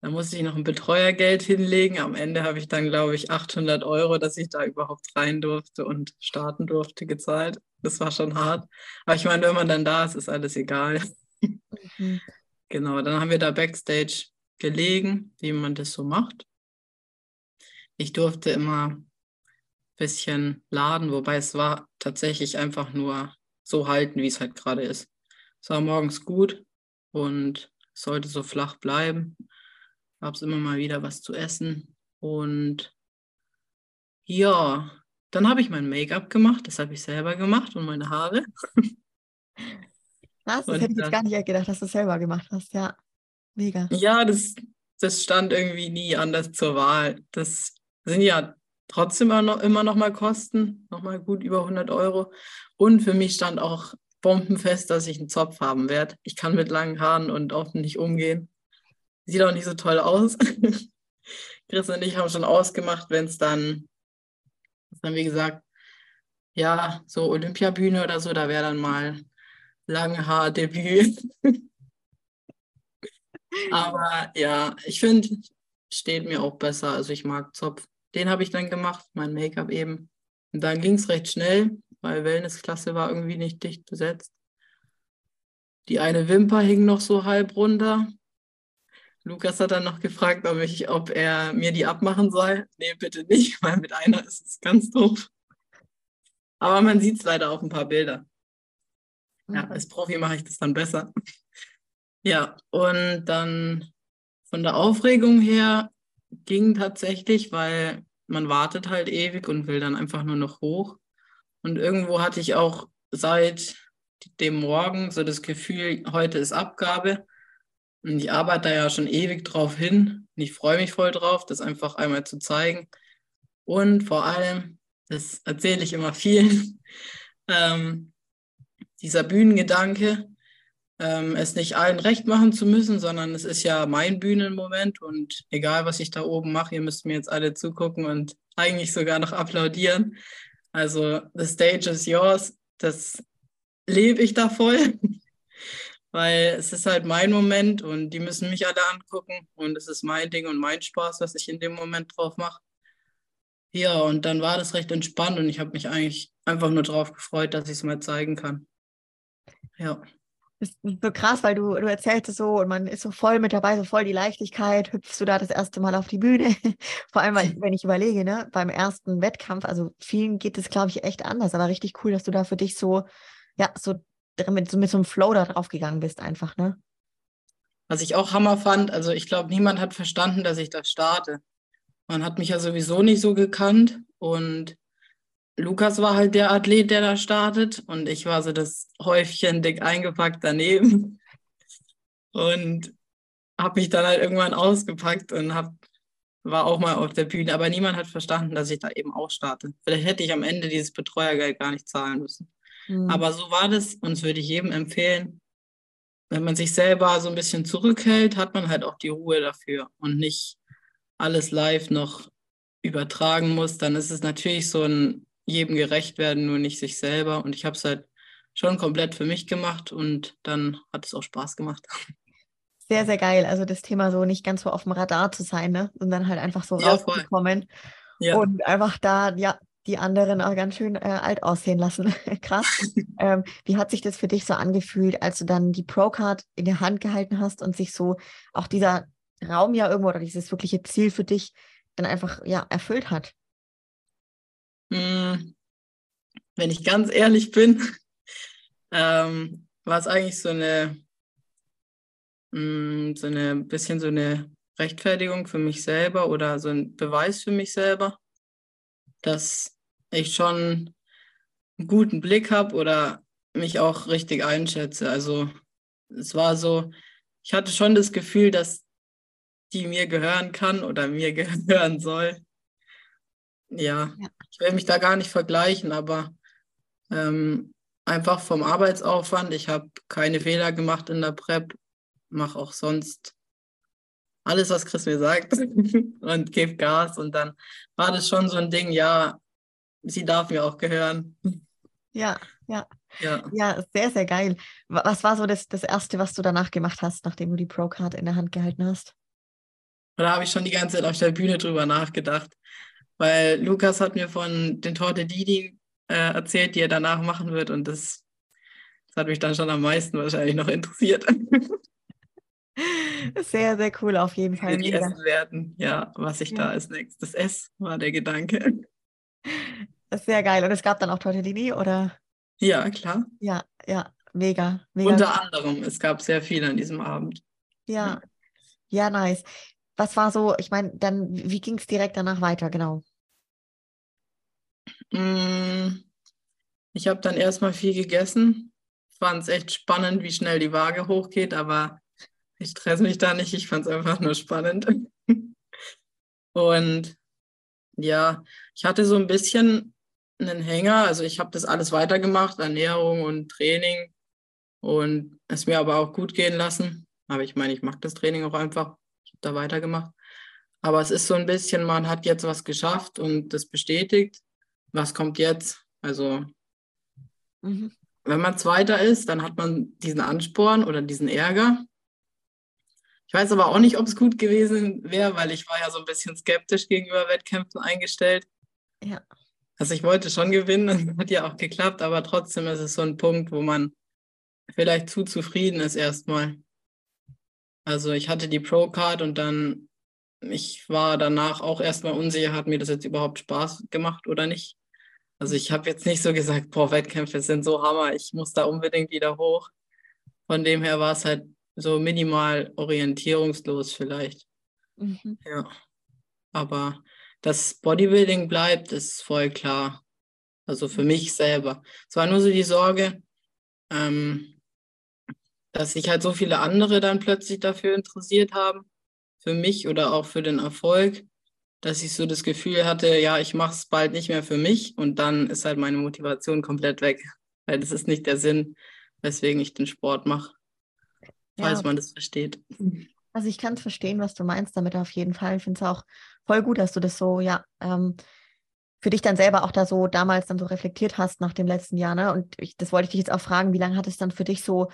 Da musste ich noch ein Betreuergeld hinlegen. Am Ende habe ich dann, glaube ich, 800 Euro, dass ich da überhaupt rein durfte und starten durfte, gezahlt. Das war schon hart. Aber ich meine, wenn man dann da ist, ist alles egal. Mhm. Genau, dann haben wir da Backstage gelegen, wie man das so macht. Ich durfte immer ein bisschen laden, wobei es war tatsächlich einfach nur so halten, wie es halt gerade ist. Es war morgens gut und sollte so flach bleiben gab es immer mal wieder was zu essen. Und ja, dann habe ich mein Make-up gemacht, das habe ich selber gemacht und meine Haare. Krass, das und hätte ich jetzt gar nicht gedacht, dass du es selber gemacht hast. Ja, mega. Ja, das, das stand irgendwie nie anders zur Wahl. Das sind ja trotzdem immer noch, immer noch mal Kosten, noch mal gut über 100 Euro. Und für mich stand auch bombenfest, dass ich einen Zopf haben werde. Ich kann mit langen Haaren und offen nicht umgehen. Sieht auch nicht so toll aus. Chris und ich haben schon ausgemacht, wenn es dann, dann wie gesagt, ja, so Olympiabühne oder so, da wäre dann mal Langhaar-Debüt. Aber ja, ich finde, steht mir auch besser. Also ich mag Zopf. Den habe ich dann gemacht, mein Make-up eben. Und dann ging es recht schnell, weil Wellnessklasse war irgendwie nicht dicht besetzt. Die eine Wimper hing noch so halb runter. Lukas hat dann noch gefragt, ob, ich, ob er mir die abmachen soll. Nee, bitte nicht, weil mit einer ist es ganz doof. Aber man sieht es leider auf ein paar Bilder. Ja, mhm. als Profi mache ich das dann besser. Ja, und dann von der Aufregung her ging tatsächlich, weil man wartet halt ewig und will dann einfach nur noch hoch. Und irgendwo hatte ich auch seit dem Morgen so das Gefühl, heute ist Abgabe. Und ich arbeite da ja schon ewig drauf hin. Und ich freue mich voll drauf, das einfach einmal zu zeigen. Und vor allem, das erzähle ich immer vielen, ähm, dieser Bühnengedanke, ähm, es nicht allen recht machen zu müssen, sondern es ist ja mein Bühnenmoment und egal, was ich da oben mache, ihr müsst mir jetzt alle zugucken und eigentlich sogar noch applaudieren. Also, the stage is yours, das lebe ich da voll weil es ist halt mein Moment und die müssen mich alle angucken und es ist mein Ding und mein Spaß, was ich in dem Moment drauf mache. Ja, und dann war das recht entspannt und ich habe mich eigentlich einfach nur darauf gefreut, dass ich es mal zeigen kann. Ja. Das ist so krass, weil du, du erzählst es so und man ist so voll mit dabei, so voll die Leichtigkeit. Hüpfst du da das erste Mal auf die Bühne? Vor allem, weil, wenn ich überlege, ne, beim ersten Wettkampf, also vielen geht es, glaube ich, echt anders, aber richtig cool, dass du da für dich so, ja, so mit, mit so einem Flow da drauf gegangen bist, einfach, ne? Was ich auch Hammer fand, also ich glaube, niemand hat verstanden, dass ich da starte. Man hat mich ja sowieso nicht so gekannt und Lukas war halt der Athlet, der da startet und ich war so das Häufchen dick eingepackt daneben und habe mich dann halt irgendwann ausgepackt und hab, war auch mal auf der Bühne, aber niemand hat verstanden, dass ich da eben auch starte. Vielleicht hätte ich am Ende dieses Betreuergeld gar nicht zahlen müssen. Mhm. Aber so war das und das würde ich jedem empfehlen. Wenn man sich selber so ein bisschen zurückhält, hat man halt auch die Ruhe dafür und nicht alles live noch übertragen muss. Dann ist es natürlich so ein jedem gerecht werden, nur nicht sich selber. Und ich habe es halt schon komplett für mich gemacht und dann hat es auch Spaß gemacht. Sehr, sehr geil. Also das Thema so nicht ganz so auf dem Radar zu sein, ne? Und dann halt einfach so ja, rauszukommen. Ja. Und einfach da, ja, die anderen auch ganz schön äh, alt aussehen lassen. Krass. ähm, wie hat sich das für dich so angefühlt, als du dann die Pro-Card in der Hand gehalten hast und sich so auch dieser Raum ja irgendwo oder dieses wirkliche Ziel für dich dann einfach ja erfüllt hat? Hm, wenn ich ganz ehrlich bin, ähm, war es eigentlich so eine, mh, hm, so eine bisschen so eine Rechtfertigung für mich selber oder so ein Beweis für mich selber dass ich schon einen guten Blick habe oder mich auch richtig einschätze. Also es war so, ich hatte schon das Gefühl, dass die mir gehören kann oder mir gehören soll. Ja, ja. Ich will mich da gar nicht vergleichen, aber ähm, einfach vom Arbeitsaufwand. Ich habe keine Fehler gemacht in der Prep, mache auch sonst alles, was Chris mir sagt und gebe Gas. Und dann war das schon so ein Ding, ja, sie darf mir auch gehören. Ja, ja. Ja, ja sehr, sehr geil. Was war so das, das Erste, was du danach gemacht hast, nachdem du die Pro-Card in der Hand gehalten hast? Da habe ich schon die ganze Zeit auf der Bühne drüber nachgedacht. Weil Lukas hat mir von den Torte Didi äh, erzählt, die er danach machen wird. Und das, das hat mich dann schon am meisten wahrscheinlich noch interessiert. Sehr, sehr cool auf jeden Fall. Die essen werden, ja, was ich ja. da als nächstes esse, war der Gedanke. Sehr geil. Und es gab dann auch Tortellini, oder? Ja, klar. Ja, ja, mega, mega. Unter anderem, es gab sehr viel an diesem Abend. Ja, ja, ja nice. Was war so, ich meine, dann, wie ging es direkt danach weiter, genau? Mm, ich habe dann erstmal viel gegessen. Fand es echt spannend, wie schnell die Waage hochgeht, aber ich stress mich da nicht. Ich fand es einfach nur spannend. Und ja, ich hatte so ein bisschen einen Hänger. Also ich habe das alles weitergemacht, Ernährung und Training und es mir aber auch gut gehen lassen. Aber ich meine, ich mag das Training auch einfach. Ich habe da weitergemacht. Aber es ist so ein bisschen, man hat jetzt was geschafft und das bestätigt. Was kommt jetzt? Also, mhm. wenn man Zweiter ist, dann hat man diesen Ansporn oder diesen Ärger. Ich weiß aber auch nicht, ob es gut gewesen wäre, weil ich war ja so ein bisschen skeptisch gegenüber Wettkämpfen eingestellt. Ja. Also ich wollte schon gewinnen, hat ja auch geklappt, aber trotzdem ist es so ein Punkt, wo man vielleicht zu zufrieden ist erstmal. Also ich hatte die Pro-Card und dann, ich war danach auch erstmal unsicher, hat mir das jetzt überhaupt Spaß gemacht oder nicht. Also ich habe jetzt nicht so gesagt, boah, Wettkämpfe sind so Hammer, ich muss da unbedingt wieder hoch. Von dem her war es halt so minimal orientierungslos vielleicht. Mhm. Ja. Aber dass Bodybuilding bleibt, ist voll klar. Also für mich selber. Es war nur so die Sorge, ähm, dass sich halt so viele andere dann plötzlich dafür interessiert haben, für mich oder auch für den Erfolg, dass ich so das Gefühl hatte, ja, ich mache es bald nicht mehr für mich und dann ist halt meine Motivation komplett weg, weil das ist nicht der Sinn, weswegen ich den Sport mache, falls ja. man das versteht. Also ich kann verstehen, was du meinst damit auf jeden Fall. Ich finde es auch voll gut, dass du das so, ja, ähm, für dich dann selber auch da so damals dann so reflektiert hast nach dem letzten Jahr, ne? Und ich, das wollte ich dich jetzt auch fragen, wie lange hat es dann für dich so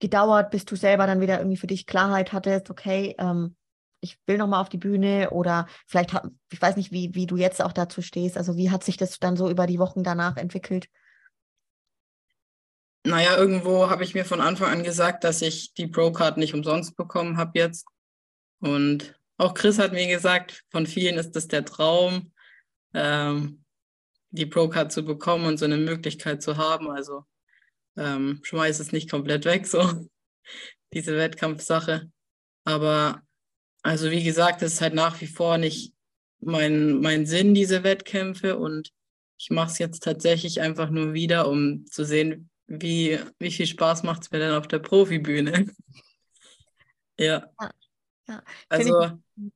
gedauert, bis du selber dann wieder irgendwie für dich Klarheit hattest, okay, ähm, ich will nochmal auf die Bühne oder vielleicht, ich weiß nicht, wie, wie du jetzt auch dazu stehst. Also wie hat sich das dann so über die Wochen danach entwickelt? Naja, irgendwo habe ich mir von Anfang an gesagt, dass ich die Pro-Card nicht umsonst bekommen habe jetzt. Und auch Chris hat mir gesagt, von vielen ist das der Traum, ähm, die Pro-Card zu bekommen und so eine Möglichkeit zu haben. Also ähm, schmeiß es nicht komplett weg, so diese Wettkampfsache. Aber also wie gesagt, es ist halt nach wie vor nicht mein, mein Sinn, diese Wettkämpfe. Und ich mache es jetzt tatsächlich einfach nur wieder, um zu sehen, wie, wie viel Spaß macht es mir denn auf der Profibühne. ja. ja. Ja, also ich,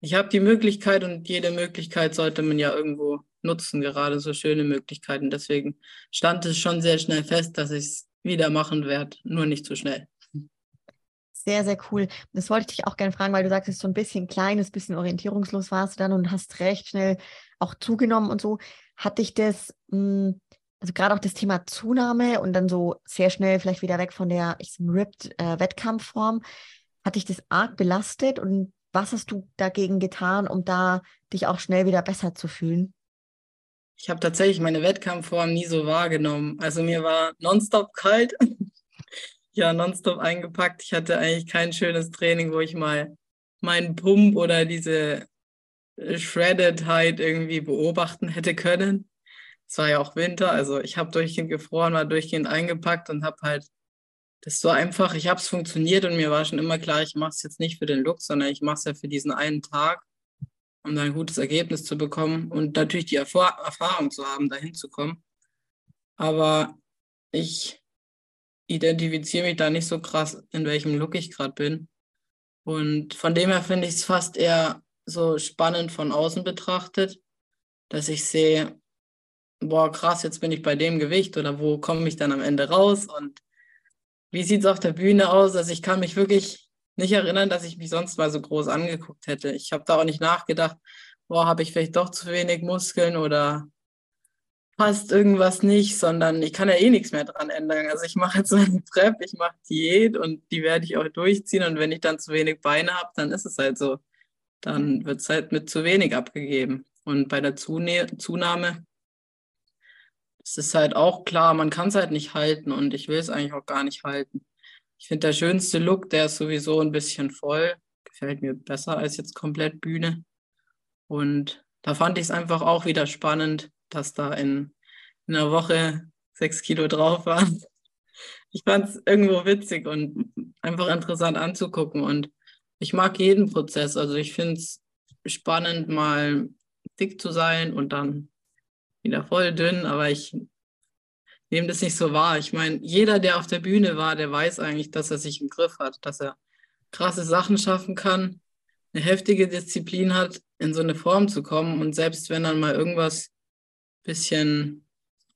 ich habe die Möglichkeit und jede Möglichkeit sollte man ja irgendwo nutzen, gerade so schöne Möglichkeiten. Deswegen stand es schon sehr schnell fest, dass ich es wieder machen werde, nur nicht zu so schnell. Sehr, sehr cool. Das wollte ich dich auch gerne fragen, weil du sagst, es ist so ein bisschen kleines, bisschen orientierungslos warst du dann und hast recht schnell auch zugenommen und so. Hat dich das, hm, also gerade auch das Thema Zunahme und dann so sehr schnell vielleicht wieder weg von der ich ripped äh, Wettkampfform, hat dich das arg belastet und was hast du dagegen getan, um da dich auch schnell wieder besser zu fühlen? Ich habe tatsächlich meine Wettkampfform nie so wahrgenommen. Also mir war nonstop kalt. ja, nonstop eingepackt. Ich hatte eigentlich kein schönes Training, wo ich mal meinen Pump oder diese Shreddedheit irgendwie beobachten hätte können. Es war ja auch Winter, also ich habe durchgehend gefroren, war durchgehend eingepackt und habe halt das so einfach, ich habe es funktioniert und mir war schon immer klar, ich mache es jetzt nicht für den Look, sondern ich mache es ja für diesen einen Tag, um dann ein gutes Ergebnis zu bekommen und natürlich die Erfahr Erfahrung zu haben, dahin zu kommen. Aber ich identifiziere mich da nicht so krass, in welchem Look ich gerade bin. Und von dem her finde ich es fast eher so spannend von außen betrachtet, dass ich sehe, boah, krass, jetzt bin ich bei dem Gewicht oder wo komme ich dann am Ende raus und wie sieht es auf der Bühne aus? Also ich kann mich wirklich nicht erinnern, dass ich mich sonst mal so groß angeguckt hätte. Ich habe da auch nicht nachgedacht, boah, habe ich vielleicht doch zu wenig Muskeln oder passt irgendwas nicht, sondern ich kann ja eh nichts mehr dran ändern. Also ich mache jetzt meine Prep, ich mache Diät und die werde ich auch durchziehen und wenn ich dann zu wenig Beine habe, dann ist es halt so. Dann wird es halt mit zu wenig abgegeben. Und bei der Zunahme es ist halt auch klar, man kann es halt nicht halten und ich will es eigentlich auch gar nicht halten. Ich finde, der schönste Look, der ist sowieso ein bisschen voll. Gefällt mir besser als jetzt komplett Bühne. Und da fand ich es einfach auch wieder spannend, dass da in, in einer Woche sechs Kilo drauf waren. Ich fand es irgendwo witzig und einfach interessant anzugucken. Und ich mag jeden Prozess. Also ich finde es spannend, mal dick zu sein und dann wieder voll dünn, aber ich nehme das nicht so wahr. Ich meine, jeder, der auf der Bühne war, der weiß eigentlich, dass er sich im Griff hat, dass er krasse Sachen schaffen kann, eine heftige Disziplin hat, in so eine Form zu kommen. Und selbst wenn dann mal irgendwas bisschen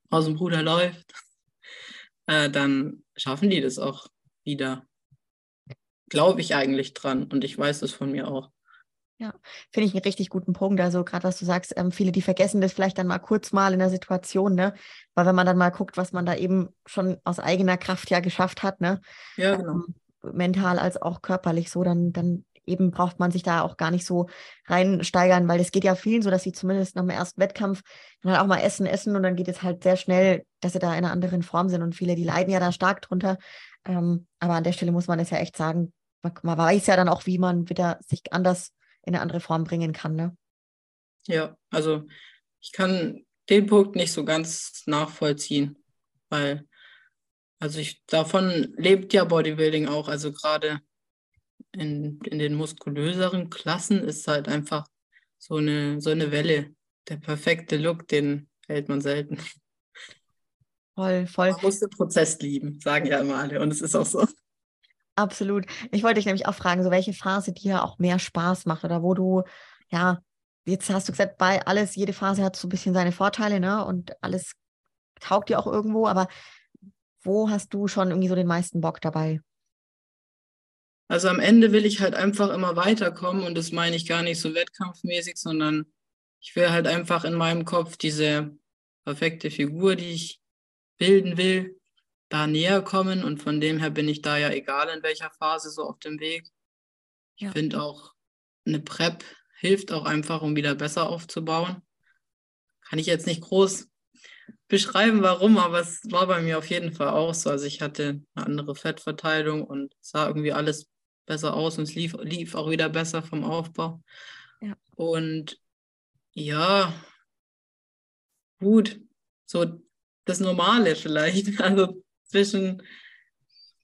aus dem Ruder läuft, äh, dann schaffen die das auch wieder. Glaube ich eigentlich dran und ich weiß es von mir auch. Ja, finde ich einen richtig guten Punkt. Also gerade was du sagst, ähm, viele, die vergessen das vielleicht dann mal kurz mal in der Situation, ne? Weil wenn man dann mal guckt, was man da eben schon aus eigener Kraft ja geschafft hat, ne? Ja, genau. Ähm, mental als auch körperlich so, dann, dann eben braucht man sich da auch gar nicht so reinsteigern, weil es geht ja vielen so, dass sie zumindest nach dem ersten Wettkampf dann halt auch mal essen, essen und dann geht es halt sehr schnell, dass sie da in einer anderen Form sind und viele, die leiden ja da stark drunter. Ähm, aber an der Stelle muss man es ja echt sagen, man, man weiß ja dann auch, wie man wieder sich anders in eine andere Form bringen kann. Ne? Ja, also ich kann den Punkt nicht so ganz nachvollziehen, weil also ich davon lebt ja Bodybuilding auch, also gerade in, in den muskulöseren Klassen ist halt einfach so eine, so eine Welle. Der perfekte Look, den hält man selten. Voll, voll. Man muss den Prozess lieben, sagen ja immer alle. Und es ist auch so. Absolut. Ich wollte dich nämlich auch fragen, so welche Phase dir auch mehr Spaß macht oder wo du, ja, jetzt hast du gesagt, bei alles, jede Phase hat so ein bisschen seine Vorteile, ne? Und alles taugt dir auch irgendwo, aber wo hast du schon irgendwie so den meisten Bock dabei? Also am Ende will ich halt einfach immer weiterkommen und das meine ich gar nicht so wettkampfmäßig, sondern ich will halt einfach in meinem Kopf diese perfekte Figur, die ich bilden will, da näher kommen und von dem her bin ich da ja egal in welcher Phase so auf dem Weg. Ich ja. finde auch eine Prep hilft auch einfach, um wieder besser aufzubauen. Kann ich jetzt nicht groß beschreiben, warum, aber es war bei mir auf jeden Fall auch so. Also ich hatte eine andere Fettverteilung und sah irgendwie alles besser aus und es lief, lief auch wieder besser vom Aufbau. Ja. Und ja, gut, so das Normale vielleicht. Also zwischen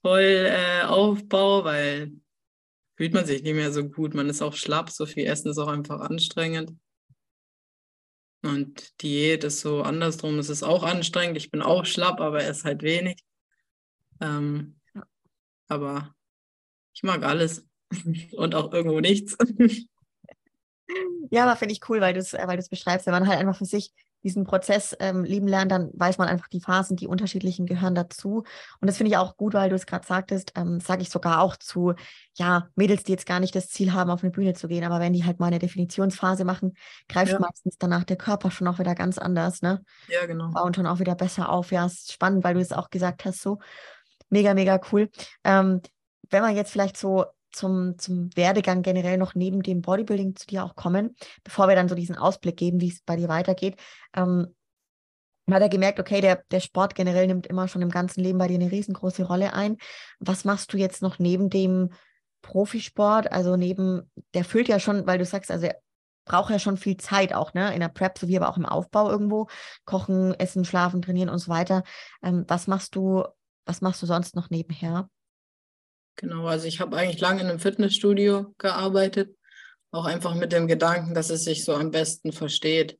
voll äh, Aufbau, weil fühlt man sich nicht mehr so gut. Man ist auch schlapp, so viel Essen ist auch einfach anstrengend. Und Diät ist so andersrum, es ist auch anstrengend. Ich bin auch schlapp, aber esse halt wenig. Ähm, aber ich mag alles und auch irgendwo nichts. Ja, aber finde ich cool, weil du es äh, weil beschreibst, wenn man halt einfach für sich diesen Prozess ähm, lieben lernt, dann weiß man einfach, die Phasen, die unterschiedlichen gehören dazu. Und das finde ich auch gut, weil du es gerade sagtest, ähm, sage ich sogar auch zu, ja, Mädels, die jetzt gar nicht das Ziel haben, auf eine Bühne zu gehen, aber wenn die halt mal eine Definitionsphase machen, greift ja. meistens danach der Körper schon auch wieder ganz anders, ne? Ja, genau. Und schon auch wieder besser auf. Ja, ist spannend, weil du es auch gesagt hast, so mega, mega cool. Ähm, wenn man jetzt vielleicht so zum, zum Werdegang generell noch neben dem Bodybuilding zu dir auch kommen, bevor wir dann so diesen Ausblick geben, wie es bei dir weitergeht. Ähm, hat er gemerkt, okay, der, der Sport generell nimmt immer schon im ganzen Leben bei dir eine riesengroße Rolle ein. Was machst du jetzt noch neben dem Profisport? Also neben, der füllt ja schon, weil du sagst, also er braucht ja schon viel Zeit auch, ne? In der Prep sowie aber auch im Aufbau irgendwo. Kochen, essen, schlafen, trainieren und so weiter. Ähm, was machst du, was machst du sonst noch nebenher? Genau, also ich habe eigentlich lange in einem Fitnessstudio gearbeitet, auch einfach mit dem Gedanken, dass es sich so am besten versteht.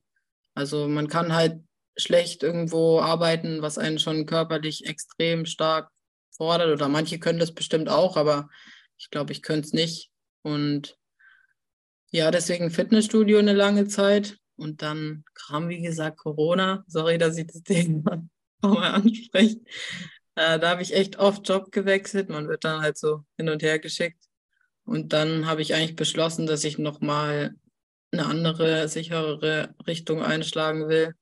Also man kann halt schlecht irgendwo arbeiten, was einen schon körperlich extrem stark fordert oder manche können das bestimmt auch, aber ich glaube, ich könnte es nicht. Und ja, deswegen Fitnessstudio eine lange Zeit. Und dann kam, wie gesagt, Corona. Sorry, dass ich das Thema nochmal anspreche. Äh, da habe ich echt oft Job gewechselt. Man wird dann halt so hin und her geschickt. Und dann habe ich eigentlich beschlossen, dass ich nochmal eine andere, sicherere Richtung einschlagen will.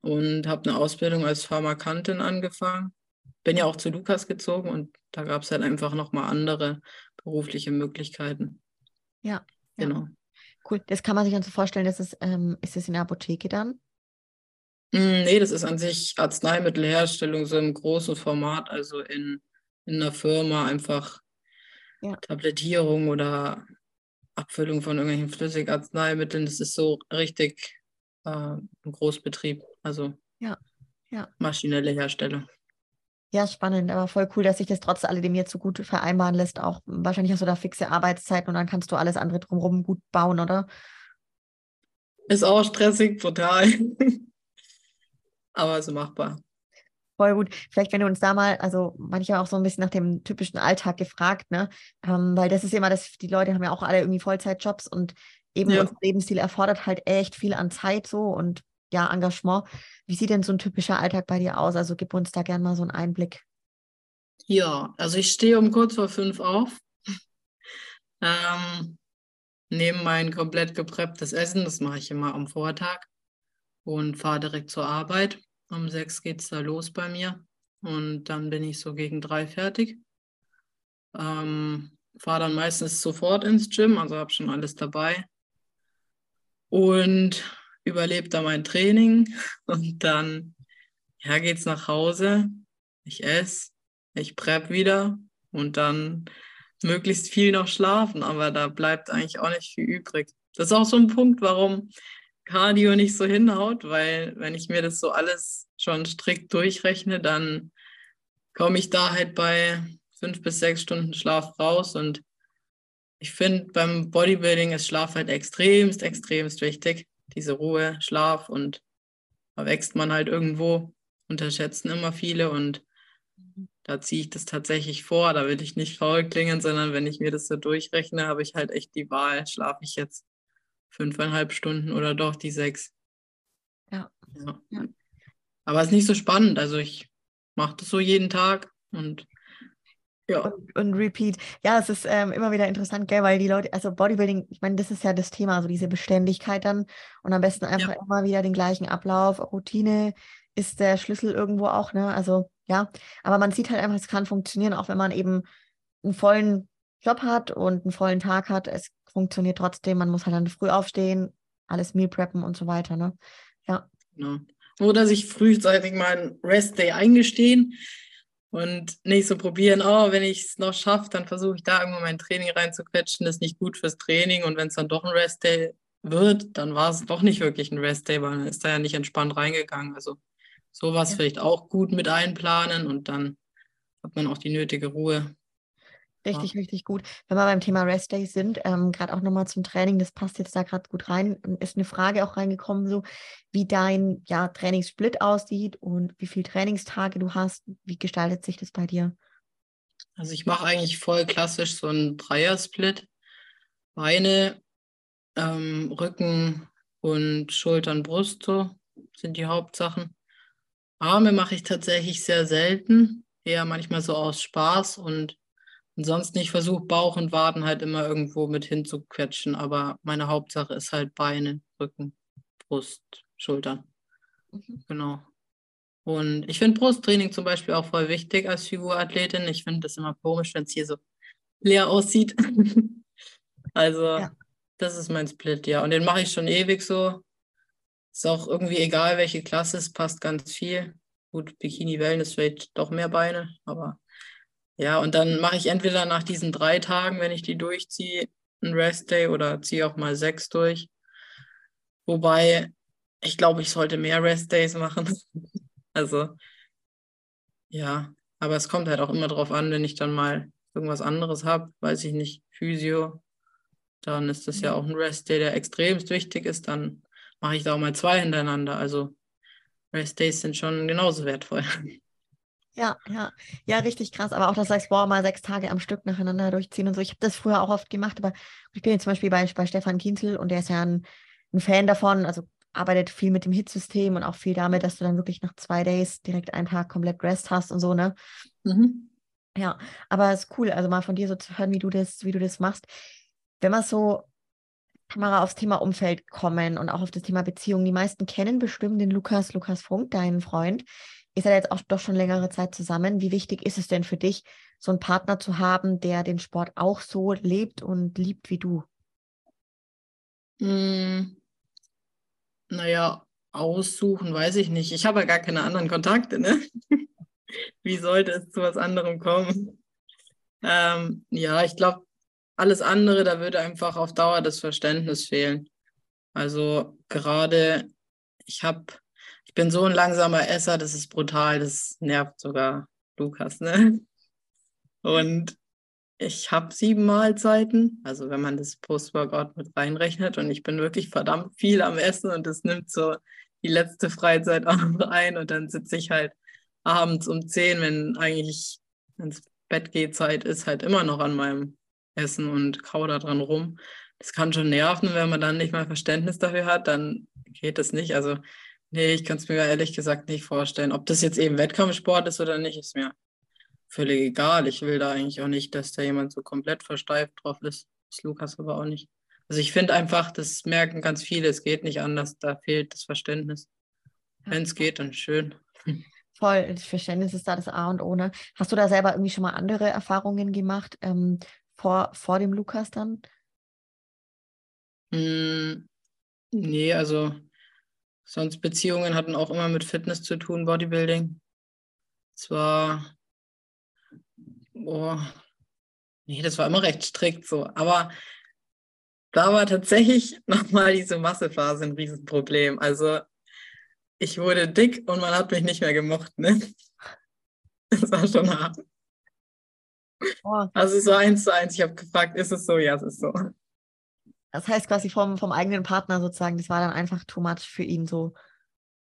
Und habe eine Ausbildung als Pharmakantin angefangen. Bin ja auch zu Lukas gezogen und da gab es halt einfach nochmal andere berufliche Möglichkeiten. Ja. Genau. Cool. Das kann man sich dann so vorstellen, dass es, ähm, ist es in der Apotheke dann? Mm, nee, das ist an sich Arzneimittelherstellung so im großen Format, also in, in einer Firma einfach ja. Tablettierung oder Abfüllung von irgendwelchen Flüssigarzneimitteln. Das ist so richtig äh, ein Großbetrieb, also ja. Ja. maschinelle Herstellung. Ja, spannend, aber voll cool, dass sich das trotz alledem jetzt so gut vereinbaren lässt. Auch wahrscheinlich hast du da fixe Arbeitszeiten und dann kannst du alles andere drumherum gut bauen, oder? Ist auch stressig, total. aber so machbar. Voll gut. Vielleicht, wenn du uns da mal, also manchmal auch so ein bisschen nach dem typischen Alltag gefragt, ne? Ähm, weil das ist immer das, die Leute haben ja auch alle irgendwie Vollzeitjobs und eben ja. unser Lebensstil erfordert halt echt viel an Zeit so und ja, Engagement. Wie sieht denn so ein typischer Alltag bei dir aus? Also gib uns da gerne mal so einen Einblick. Ja, also ich stehe um kurz vor fünf auf, ähm, nehme mein komplett geprepptes Essen, das mache ich immer am Vortag und fahre direkt zur Arbeit. Um sechs geht es da los bei mir und dann bin ich so gegen drei fertig. Ähm, fahre dann meistens sofort ins Gym, also habe schon alles dabei. Und überlebe da mein Training und dann ja, geht's nach Hause. Ich esse, ich prep wieder und dann möglichst viel noch schlafen, aber da bleibt eigentlich auch nicht viel übrig. Das ist auch so ein Punkt, warum Cardio nicht so hinhaut, weil wenn ich mir das so alles schon strikt durchrechne, dann komme ich da halt bei fünf bis sechs Stunden Schlaf raus. Und ich finde, beim Bodybuilding ist Schlaf halt extremst, extremst wichtig. Diese Ruhe, Schlaf und da wächst man halt irgendwo, unterschätzen immer viele und da ziehe ich das tatsächlich vor. Da will ich nicht faul klingen, sondern wenn ich mir das so durchrechne, habe ich halt echt die Wahl, schlafe ich jetzt fünfeinhalb Stunden oder doch die sechs. Ja. ja. Aber es ist nicht so spannend. Also ich mache das so jeden Tag und ja. Und, und, Repeat. Ja, es ist ähm, immer wieder interessant, gell, weil die Leute, also Bodybuilding, ich meine, das ist ja das Thema, so diese Beständigkeit dann und am besten einfach ja. immer wieder den gleichen Ablauf. Routine ist der Schlüssel irgendwo auch, ne? Also ja, aber man sieht halt einfach, es kann funktionieren, auch wenn man eben einen vollen Job hat und einen vollen Tag hat. Es funktioniert trotzdem, man muss halt dann früh aufstehen, alles Meal preppen und so weiter, ne? Ja. Genau. Oder sich frühzeitig mal einen Rest Day eingestehen und nicht so probieren, oh, wenn ich es noch schaffe, dann versuche ich da irgendwo mein Training reinzuquetschen, das ist nicht gut fürs Training und wenn es dann doch ein Rest-Day wird, dann war es doch nicht wirklich ein Rest-Day, weil dann ist da ja nicht entspannt reingegangen. Also sowas ja. vielleicht auch gut mit einplanen und dann hat man auch die nötige Ruhe. Richtig, ja. richtig gut. Wenn wir beim Thema Rest Days sind, ähm, gerade auch nochmal zum Training, das passt jetzt da gerade gut rein, ähm, ist eine Frage auch reingekommen, so wie dein ja, Trainingssplit aussieht und wie viele Trainingstage du hast. Wie gestaltet sich das bei dir? Also ich mache eigentlich voll klassisch so einen Dreier-Split. Beine, ähm, Rücken und Schultern, Brust so sind die Hauptsachen. Arme mache ich tatsächlich sehr selten, eher manchmal so aus Spaß und Ansonsten, ich versuche Bauch und Waden halt immer irgendwo mit hinzuquetschen, aber meine Hauptsache ist halt Beine, Rücken, Brust, Schultern. Mhm. Genau. Und ich finde Brusttraining zum Beispiel auch voll wichtig als Figurathletin. Ich finde das immer komisch, wenn es hier so leer aussieht. also, ja. das ist mein Split, ja. Und den mache ich schon ewig so. Ist auch irgendwie egal, welche Klasse es passt ganz viel. Gut, Bikini-Wellen ist vielleicht doch mehr Beine, aber ja, und dann mache ich entweder nach diesen drei Tagen, wenn ich die durchziehe, einen Rest-Day oder ziehe auch mal sechs durch. Wobei, ich glaube, ich sollte mehr Rest-Days machen. also, ja, aber es kommt halt auch immer drauf an, wenn ich dann mal irgendwas anderes habe, weiß ich nicht, Physio, dann ist das ja auch ein Rest-Day, der extremst wichtig ist. Dann mache ich da auch mal zwei hintereinander. Also Rest-Days sind schon genauso wertvoll. Ja, ja, ja, richtig krass. Aber auch, dass du sagst, boah, mal sechs Tage am Stück nacheinander durchziehen und so. Ich habe das früher auch oft gemacht, aber ich bin jetzt zum Beispiel bei, bei Stefan Kienzel und der ist ja ein, ein Fan davon, also arbeitet viel mit dem Hit-System und auch viel damit, dass du dann wirklich nach zwei Days direkt einen Tag komplett Rest hast und so, ne? Mhm. Ja, aber es ist cool, also mal von dir so zu hören, wie du das, wie du das machst. Wenn man so Kamera aufs Thema Umfeld kommen und auch auf das Thema Beziehung. Die meisten kennen bestimmt den Lukas, Lukas Funk, deinen Freund. Ihr seid jetzt auch doch schon längere Zeit zusammen. Wie wichtig ist es denn für dich, so einen Partner zu haben, der den Sport auch so lebt und liebt wie du? Mm, naja, aussuchen weiß ich nicht. Ich habe ja gar keine anderen Kontakte, ne? wie sollte es zu was anderem kommen? Ähm, ja, ich glaube, alles andere, da würde einfach auf Dauer das Verständnis fehlen. Also gerade, ich habe, bin so ein langsamer Esser, das ist brutal, das nervt sogar Lukas, ne? Und ich habe sieben Mahlzeiten, also wenn man das Post-Workout mit reinrechnet und ich bin wirklich verdammt viel am Essen und das nimmt so die letzte Freizeit auch noch ein und dann sitze ich halt abends um zehn, wenn eigentlich ins Bett geht Zeit ist, halt immer noch an meinem Essen und kau da dran rum. Das kann schon nerven, wenn man dann nicht mal Verständnis dafür hat, dann geht das nicht. Also, nee, ich kann es mir ehrlich gesagt nicht vorstellen. Ob das jetzt eben Wettkampfsport ist oder nicht, ist mir völlig egal. Ich will da eigentlich auch nicht, dass da jemand so komplett versteift drauf ist. Das ist Lukas aber auch nicht. Also ich finde einfach, das merken ganz viele, es geht nicht anders, da fehlt das Verständnis. Wenn es geht, dann schön. Voll, das Verständnis ist da das A und O. Ne? Hast du da selber irgendwie schon mal andere Erfahrungen gemacht, ähm, vor, vor dem Lukas dann? Mm, nee, also sonst Beziehungen hatten auch immer mit Fitness zu tun, Bodybuilding. Zwar, boah, nee, das war immer recht strikt so, aber da war tatsächlich nochmal diese Massephase ein Riesenproblem. Also ich wurde dick und man hat mich nicht mehr gemocht, ne? Das war schon hart. Oh. Also so eins zu eins. Ich habe gefragt, ist es so? Ja, es ist so. Das heißt quasi vom, vom eigenen Partner sozusagen, das war dann einfach too much für ihn so.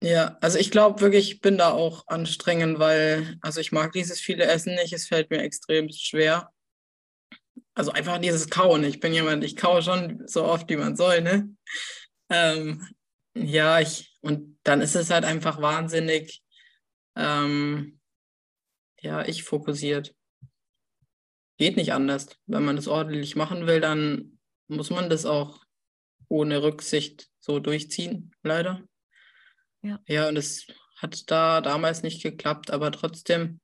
Ja, also ich glaube wirklich, ich bin da auch anstrengend, weil, also ich mag dieses viele Essen nicht, es fällt mir extrem schwer. Also einfach dieses Kauen. Ich bin jemand, ich kaue schon so oft, wie man soll, ne? Ähm, ja, ich, und dann ist es halt einfach wahnsinnig, ähm, ja, ich fokussiert geht nicht anders. Wenn man das ordentlich machen will, dann muss man das auch ohne Rücksicht so durchziehen, leider. Ja. Ja, und es hat da damals nicht geklappt, aber trotzdem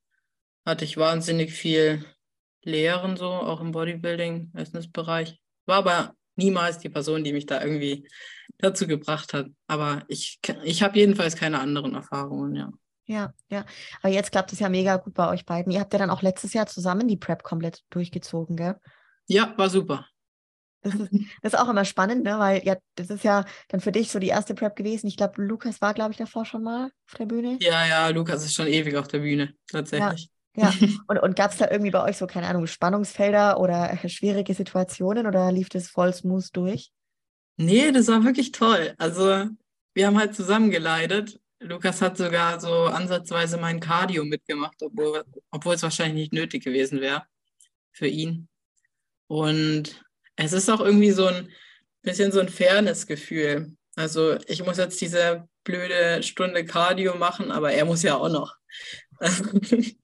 hatte ich wahnsinnig viel Lehren, so auch im Bodybuilding, Essensbereich. War aber niemals die Person, die mich da irgendwie dazu gebracht hat. Aber ich, ich habe jedenfalls keine anderen Erfahrungen, ja. Ja, ja. Aber jetzt klappt es ja mega gut bei euch beiden. Ihr habt ja dann auch letztes Jahr zusammen die Prep komplett durchgezogen, gell? Ja, war super. Das ist, das ist auch immer spannend, ne? weil ja, das ist ja dann für dich so die erste Prep gewesen. Ich glaube, Lukas war, glaube ich, davor schon mal auf der Bühne. Ja, ja, Lukas ist schon ewig auf der Bühne, tatsächlich. Ja, ja. und, und gab es da irgendwie bei euch so, keine Ahnung, Spannungsfelder oder schwierige Situationen oder lief das voll smooth durch? Nee, das war wirklich toll. Also, wir haben halt zusammen geleitet Lukas hat sogar so ansatzweise mein Cardio mitgemacht, obwohl, obwohl es wahrscheinlich nicht nötig gewesen wäre für ihn. Und es ist auch irgendwie so ein bisschen so ein Fairness-Gefühl. Also ich muss jetzt diese blöde Stunde Cardio machen, aber er muss ja auch noch.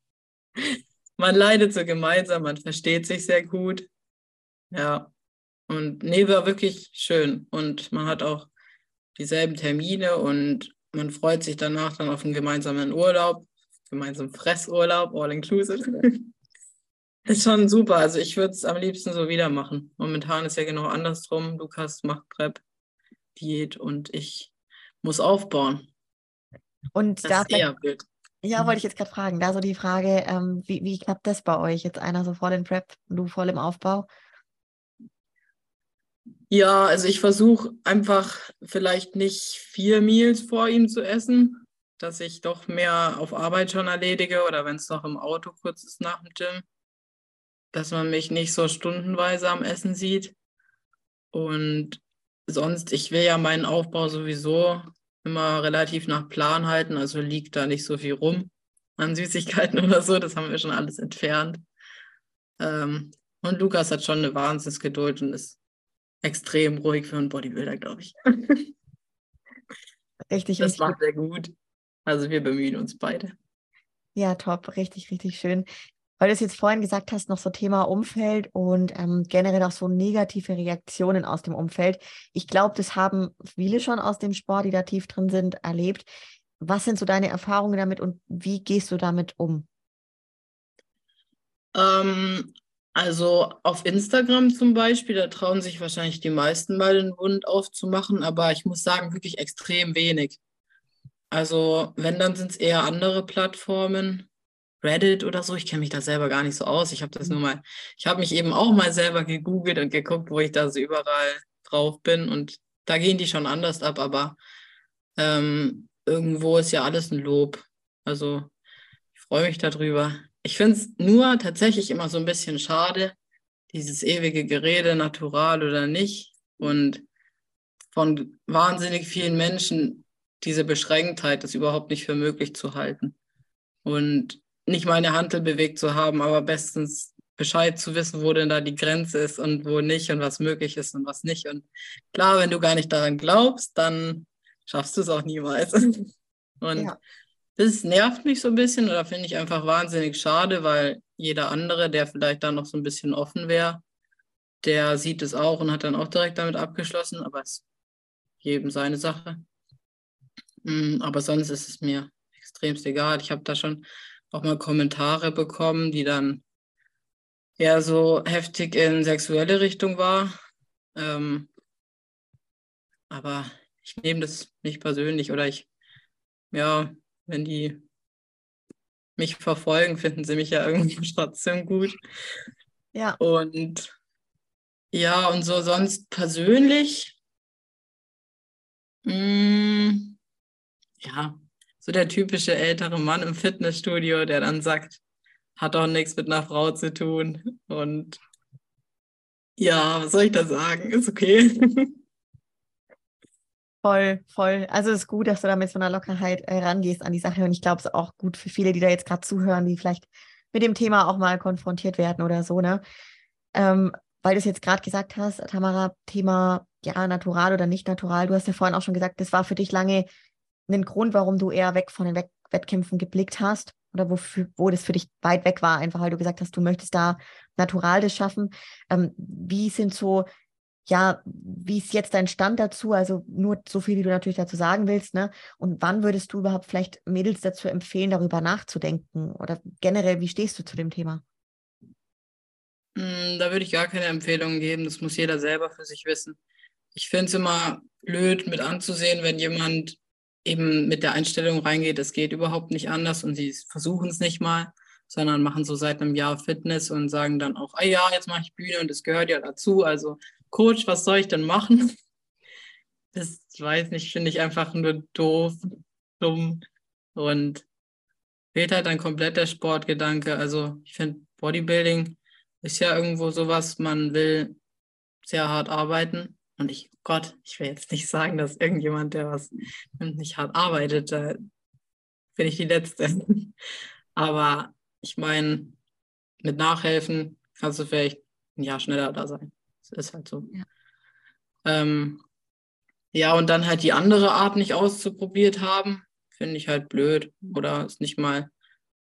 man leidet so gemeinsam, man versteht sich sehr gut. Ja. Und nee, war wirklich schön. Und man hat auch dieselben Termine und man freut sich danach dann auf einen gemeinsamen Urlaub, gemeinsamen Fressurlaub, all inclusive. ist schon super. Also ich würde es am liebsten so wieder machen. Momentan ist ja genau andersrum. Lukas macht Prep, Diät und ich muss aufbauen. Und das da ist eher blöd. Ja, wollte ich jetzt gerade fragen. Da so die Frage, ähm, wie, wie klappt das bei euch? Jetzt einer so voll in Prep, du voll im Aufbau? Ja, also ich versuche einfach vielleicht nicht vier Meals vor ihm zu essen, dass ich doch mehr auf Arbeit schon erledige oder wenn es noch im Auto kurz ist nach dem Gym, dass man mich nicht so stundenweise am Essen sieht. Und sonst, ich will ja meinen Aufbau sowieso immer relativ nach Plan halten, also liegt da nicht so viel rum. an Süßigkeiten oder so. Das haben wir schon alles entfernt. Ähm, und Lukas hat schon eine Wahnsinnsgeduld und ist extrem ruhig für einen Bodybuilder, glaube ich. Richtig, das richtig macht er gut. Also wir bemühen uns beide. Ja, top, richtig, richtig schön. Weil du es jetzt vorhin gesagt hast, noch so Thema Umfeld und ähm, generell auch so negative Reaktionen aus dem Umfeld. Ich glaube, das haben viele schon aus dem Sport, die da tief drin sind, erlebt. Was sind so deine Erfahrungen damit und wie gehst du damit um? Ähm, also auf Instagram zum Beispiel, da trauen sich wahrscheinlich die meisten mal den Mund aufzumachen, aber ich muss sagen, wirklich extrem wenig. Also wenn, dann sind es eher andere Plattformen, Reddit oder so. Ich kenne mich da selber gar nicht so aus. Ich habe das nur mal, ich habe mich eben auch mal selber gegoogelt und geguckt, wo ich da so überall drauf bin. Und da gehen die schon anders ab, aber ähm, irgendwo ist ja alles ein Lob. Also ich freue mich darüber. Ich finde es nur tatsächlich immer so ein bisschen schade, dieses ewige Gerede, natural oder nicht. Und von wahnsinnig vielen Menschen diese Beschränktheit, das überhaupt nicht für möglich zu halten. Und nicht meine Hantel bewegt zu haben, aber bestens Bescheid zu wissen, wo denn da die Grenze ist und wo nicht und was möglich ist und was nicht. Und klar, wenn du gar nicht daran glaubst, dann schaffst du es auch niemals. Und ja. das nervt mich so ein bisschen oder finde ich einfach wahnsinnig schade, weil jeder andere, der vielleicht da noch so ein bisschen offen wäre, der sieht es auch und hat dann auch direkt damit abgeschlossen, aber es ist jedem seine Sache. Mm, aber sonst ist es mir extremst egal. Ich habe da schon auch mal Kommentare bekommen, die dann eher so heftig in sexuelle Richtung war. Ähm, aber ich nehme das nicht persönlich oder ich, ja, wenn die mich verfolgen, finden sie mich ja irgendwie trotzdem gut. Ja. Und ja, und so sonst persönlich, mh, mm, ja, so der typische ältere Mann im Fitnessstudio, der dann sagt, hat doch nichts mit einer Frau zu tun. Und ja, was soll ich da sagen? Ist okay. Voll, voll. Also es ist gut, dass du da mit so einer Lockerheit äh, rangehst an die Sache. Und ich glaube, es ist auch gut für viele, die da jetzt gerade zuhören, die vielleicht mit dem Thema auch mal konfrontiert werden oder so, ne? Ähm, weil du es jetzt gerade gesagt hast, Tamara, Thema ja, natural oder nicht natural. Du hast ja vorhin auch schon gesagt, das war für dich lange ein Grund, warum du eher weg von den Wett Wettkämpfen geblickt hast oder wofür, wo das für dich weit weg war, einfach weil du gesagt hast, du möchtest da natural das schaffen. Ähm, wie sind so, ja, wie ist jetzt dein Stand dazu? Also nur so viel, wie du natürlich dazu sagen willst, ne? Und wann würdest du überhaupt vielleicht Mädels dazu empfehlen, darüber nachzudenken? Oder generell, wie stehst du zu dem Thema? Hm, da würde ich gar keine Empfehlungen geben. Das muss jeder selber für sich wissen. Ich finde es immer blöd mit anzusehen, wenn jemand eben mit der Einstellung reingeht, es geht überhaupt nicht anders und sie versuchen es nicht mal, sondern machen so seit einem Jahr Fitness und sagen dann auch, ah ja, jetzt mache ich Bühne und das gehört ja dazu. Also Coach, was soll ich denn machen? Das weiß nicht, finde ich einfach nur doof, dumm und fehlt halt dann komplett der Sportgedanke. Also ich finde Bodybuilding ist ja irgendwo sowas, man will sehr hart arbeiten und ich Gott, ich will jetzt nicht sagen, dass irgendjemand, der was nicht hart arbeitet, da bin ich die Letzte. Aber ich meine, mit Nachhelfen kannst du vielleicht ein Jahr schneller da sein. Das ist halt so. Ja. Ähm, ja, und dann halt die andere Art nicht auszuprobiert haben, finde ich halt blöd. Oder ist nicht mal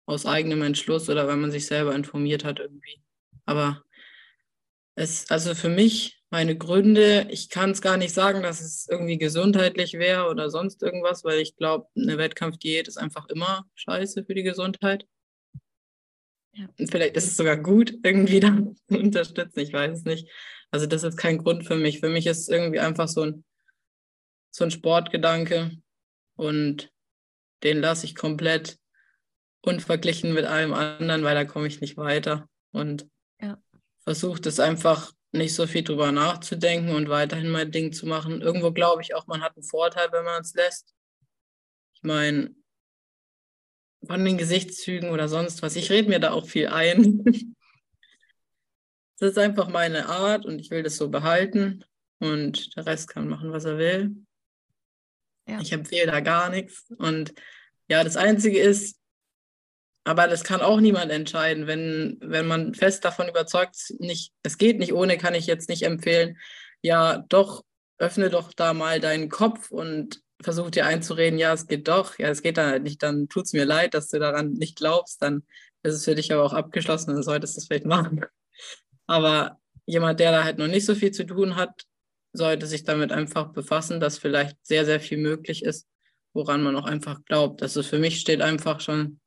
aus eigenem Entschluss oder weil man sich selber informiert hat irgendwie. Aber es, also für mich meine Gründe. Ich kann es gar nicht sagen, dass es irgendwie gesundheitlich wäre oder sonst irgendwas, weil ich glaube, eine Wettkampfdiät ist einfach immer scheiße für die Gesundheit. Ja. Und vielleicht ist es sogar gut, irgendwie da zu unterstützen. Ich weiß es nicht. Also das ist kein Grund für mich. Für mich ist es irgendwie einfach so ein, so ein Sportgedanke und den lasse ich komplett unverglichen mit allem anderen, weil da komme ich nicht weiter. Und ja. versuche das einfach nicht so viel drüber nachzudenken und weiterhin mein Ding zu machen. Irgendwo glaube ich auch, man hat einen Vorteil, wenn man es lässt. Ich meine, von den Gesichtszügen oder sonst was, ich rede mir da auch viel ein. das ist einfach meine Art und ich will das so behalten und der Rest kann machen, was er will. Ja. Ich empfehle da gar nichts. Und ja, das Einzige ist, aber das kann auch niemand entscheiden. Wenn, wenn man fest davon überzeugt, nicht, es geht nicht ohne, kann ich jetzt nicht empfehlen, ja, doch, öffne doch da mal deinen Kopf und versuch dir einzureden, ja, es geht doch, ja, es geht dann halt nicht, dann tut es mir leid, dass du daran nicht glaubst, dann ist es für dich aber auch abgeschlossen, dann solltest du es vielleicht machen. Aber jemand, der da halt noch nicht so viel zu tun hat, sollte sich damit einfach befassen, dass vielleicht sehr, sehr viel möglich ist, woran man auch einfach glaubt. Also für mich steht einfach schon,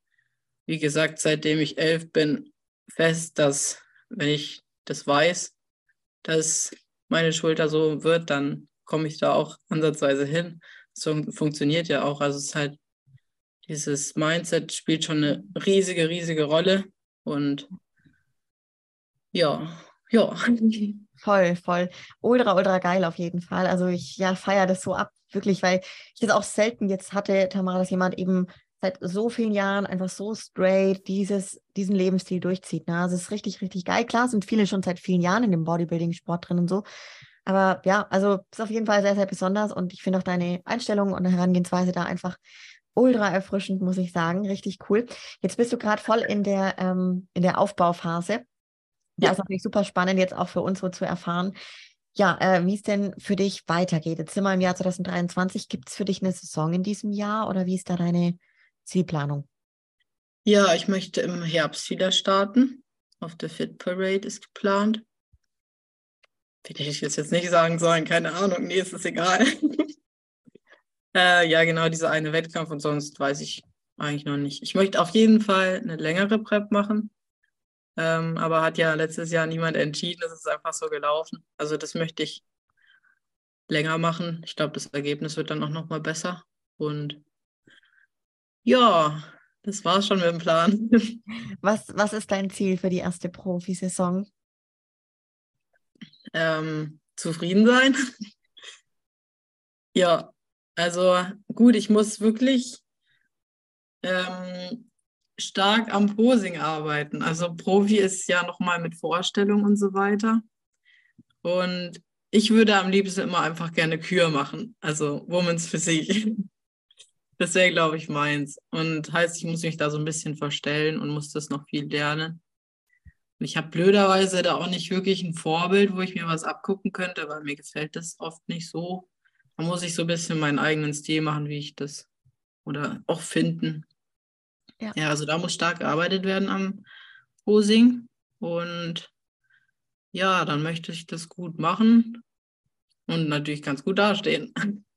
wie gesagt, seitdem ich elf bin, fest, dass wenn ich das weiß, dass meine Schulter so wird, dann komme ich da auch ansatzweise hin. So funktioniert ja auch. Also es ist halt, dieses Mindset spielt schon eine riesige, riesige Rolle. Und ja, ja. Voll, voll. Ultra, ultra geil auf jeden Fall. Also ich ja, feiere das so ab, wirklich, weil ich das auch selten jetzt hatte, Tamara, dass jemand eben seit so vielen Jahren einfach so straight dieses, diesen Lebensstil durchzieht. Ne? Also es ist richtig, richtig geil. Klar sind viele schon seit vielen Jahren in dem Bodybuilding-Sport drin und so. Aber ja, also ist auf jeden Fall sehr, sehr besonders und ich finde auch deine Einstellung und Herangehensweise da einfach ultra erfrischend, muss ich sagen. Richtig cool. Jetzt bist du gerade voll in der, ähm, in der Aufbauphase. Ja, ja, ist natürlich super spannend, jetzt auch für uns so zu erfahren, ja, äh, wie es denn für dich weitergeht. Jetzt sind wir im Jahr 2023. Gibt es für dich eine Saison in diesem Jahr oder wie ist da deine Zielplanung? Ja, ich möchte im Herbst wieder starten. Auf der Fit Parade ist geplant. Hätte ich jetzt nicht sagen sollen, keine Ahnung, nee, ist es egal. äh, ja, genau, dieser eine Wettkampf und sonst weiß ich eigentlich noch nicht. Ich möchte auf jeden Fall eine längere Prep machen. Ähm, aber hat ja letztes Jahr niemand entschieden, es ist einfach so gelaufen. Also das möchte ich länger machen. Ich glaube, das Ergebnis wird dann auch nochmal besser. Und ja, das war's schon mit dem Plan. Was, was ist dein Ziel für die erste Profisaison? Ähm, zufrieden sein. ja, also gut, ich muss wirklich ähm, stark am Posing arbeiten. Also Profi ist ja nochmal mit Vorstellung und so weiter. Und ich würde am liebsten immer einfach gerne Kür machen, also Women's Physik. Das wäre, glaube ich, meins. Und heißt, ich muss mich da so ein bisschen verstellen und muss das noch viel lernen. Und ich habe blöderweise da auch nicht wirklich ein Vorbild, wo ich mir was abgucken könnte, weil mir gefällt das oft nicht so. Da muss ich so ein bisschen meinen eigenen Stil machen, wie ich das oder auch finden. Ja. ja, also da muss stark gearbeitet werden am Posing. Und ja, dann möchte ich das gut machen und natürlich ganz gut dastehen.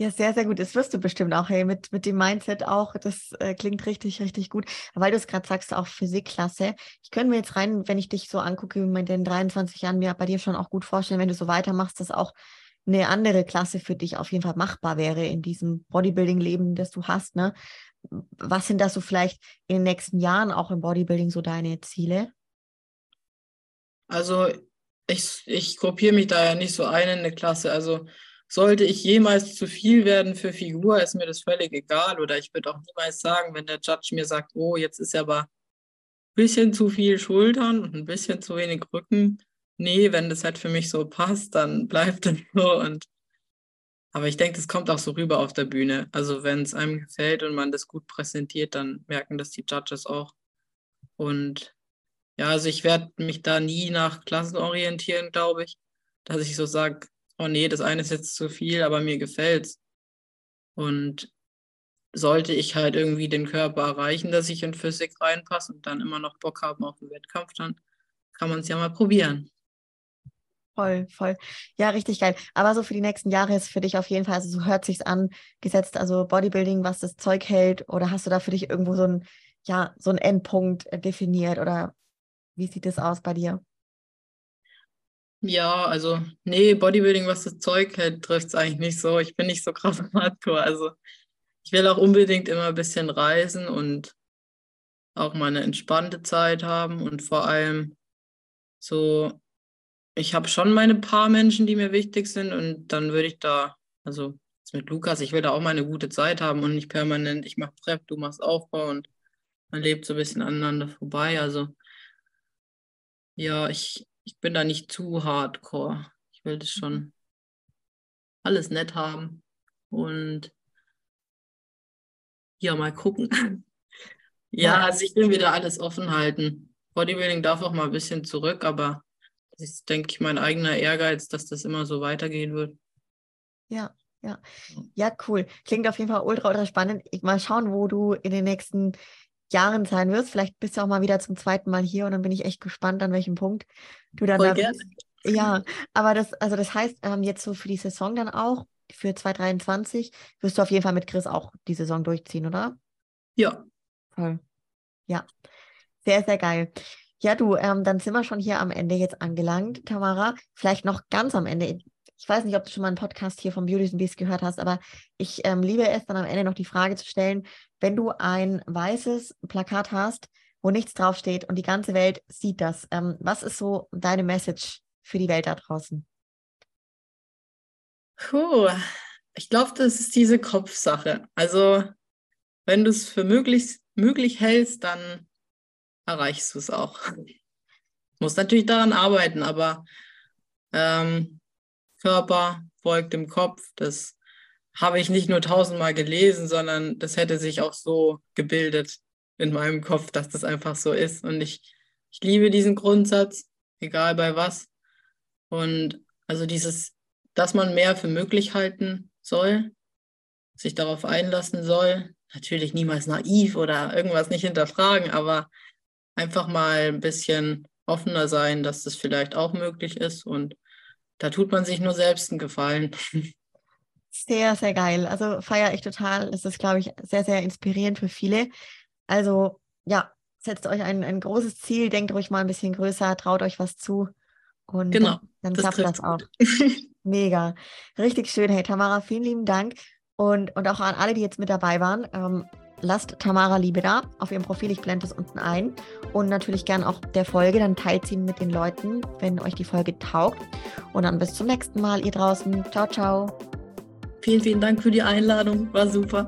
Ja, sehr, sehr gut. Das wirst du bestimmt auch, hey, mit, mit dem Mindset auch. Das äh, klingt richtig, richtig gut. Weil du es gerade sagst, auch Physikklasse. Ich könnte mir jetzt rein, wenn ich dich so angucke, mit den 23 Jahren, mir bei dir schon auch gut vorstellen, wenn du so weitermachst, dass auch eine andere Klasse für dich auf jeden Fall machbar wäre in diesem Bodybuilding-Leben, das du hast. Ne? was sind da so vielleicht in den nächsten Jahren auch im Bodybuilding so deine Ziele? Also ich, ich gruppiere mich da ja nicht so ein in eine Klasse. Also sollte ich jemals zu viel werden für Figur, ist mir das völlig egal. Oder ich würde auch niemals sagen, wenn der Judge mir sagt, oh, jetzt ist ja aber ein bisschen zu viel Schultern und ein bisschen zu wenig Rücken. Nee, wenn das halt für mich so passt, dann bleibt es so. Und aber ich denke, das kommt auch so rüber auf der Bühne. Also wenn es einem gefällt und man das gut präsentiert, dann merken das die Judges auch. Und ja, also ich werde mich da nie nach Klassen orientieren, glaube ich, dass ich so sage, oh nee, das eine ist jetzt zu viel, aber mir gefällt's. Und sollte ich halt irgendwie den Körper erreichen, dass ich in Physik reinpasse und dann immer noch Bock haben auf den Wettkampf, dann kann man es ja mal probieren. Voll, voll. Ja, richtig geil. Aber so für die nächsten Jahre ist für dich auf jeden Fall, also so hört sich's an, gesetzt, also Bodybuilding, was das Zeug hält, oder hast du da für dich irgendwo so ein, ja, so ein Endpunkt definiert oder wie sieht das aus bei dir? Ja, also, nee, Bodybuilding, was das Zeug hält, trifft es eigentlich nicht so. Ich bin nicht so krass am Hardcore. Also, ich will auch unbedingt immer ein bisschen reisen und auch mal eine entspannte Zeit haben und vor allem so ich habe schon meine paar Menschen, die mir wichtig sind und dann würde ich da, also mit Lukas, ich will da auch mal eine gute Zeit haben und nicht permanent, ich mache Prep, du machst Aufbau und man lebt so ein bisschen aneinander vorbei. Also ja, ich, ich bin da nicht zu hardcore. Ich will das schon alles nett haben und ja, mal gucken. Ja, also ich will wieder alles offen halten. Bodybuilding darf auch mal ein bisschen zurück, aber das ist, denke ich, mein eigener Ehrgeiz, dass das immer so weitergehen wird. Ja, ja. Ja, cool. Klingt auf jeden Fall ultra, ultra spannend. Ich mal schauen, wo du in den nächsten Jahren sein wirst. Vielleicht bist du auch mal wieder zum zweiten Mal hier und dann bin ich echt gespannt, an welchem Punkt du dann Voll da bist. Ja, aber das, also das heißt, ähm, jetzt so für die Saison dann auch, für 2023, wirst du auf jeden Fall mit Chris auch die Saison durchziehen, oder? Ja. Voll. Ja. Sehr, sehr geil. Ja, du, ähm, dann sind wir schon hier am Ende jetzt angelangt, Tamara. Vielleicht noch ganz am Ende. Ich weiß nicht, ob du schon mal einen Podcast hier von Beauties and Beast gehört hast, aber ich ähm, liebe es dann am Ende noch die Frage zu stellen, wenn du ein weißes Plakat hast, wo nichts draufsteht und die ganze Welt sieht das, ähm, was ist so deine Message für die Welt da draußen? Puh, ich glaube, das ist diese Kopfsache. Also, wenn du es für möglich, möglich hältst, dann erreichst du es auch. Muss natürlich daran arbeiten, aber ähm, Körper folgt dem Kopf. Das habe ich nicht nur tausendmal gelesen, sondern das hätte sich auch so gebildet in meinem Kopf, dass das einfach so ist. Und ich, ich liebe diesen Grundsatz, egal bei was. Und also dieses, dass man mehr für möglich halten soll, sich darauf einlassen soll. Natürlich niemals naiv oder irgendwas nicht hinterfragen, aber einfach mal ein bisschen offener sein, dass das vielleicht auch möglich ist. Und da tut man sich nur selbst einen Gefallen. Sehr, sehr geil. Also feiere ich total. Es ist, glaube ich, sehr, sehr inspirierend für viele. Also ja, setzt euch ein, ein großes Ziel, denkt ruhig mal ein bisschen größer, traut euch was zu. Und genau, dann, dann klappt das auch. Mega. Richtig schön. Hey Tamara, vielen lieben Dank. Und, und auch an alle, die jetzt mit dabei waren. Ähm, lasst Tamara Liebe da auf ihrem Profil. Ich blende es unten ein. Und natürlich gern auch der Folge. Dann teilt sie mit den Leuten, wenn euch die Folge taugt. Und dann bis zum nächsten Mal, ihr draußen. Ciao, ciao. Vielen, vielen Dank für die Einladung. War super.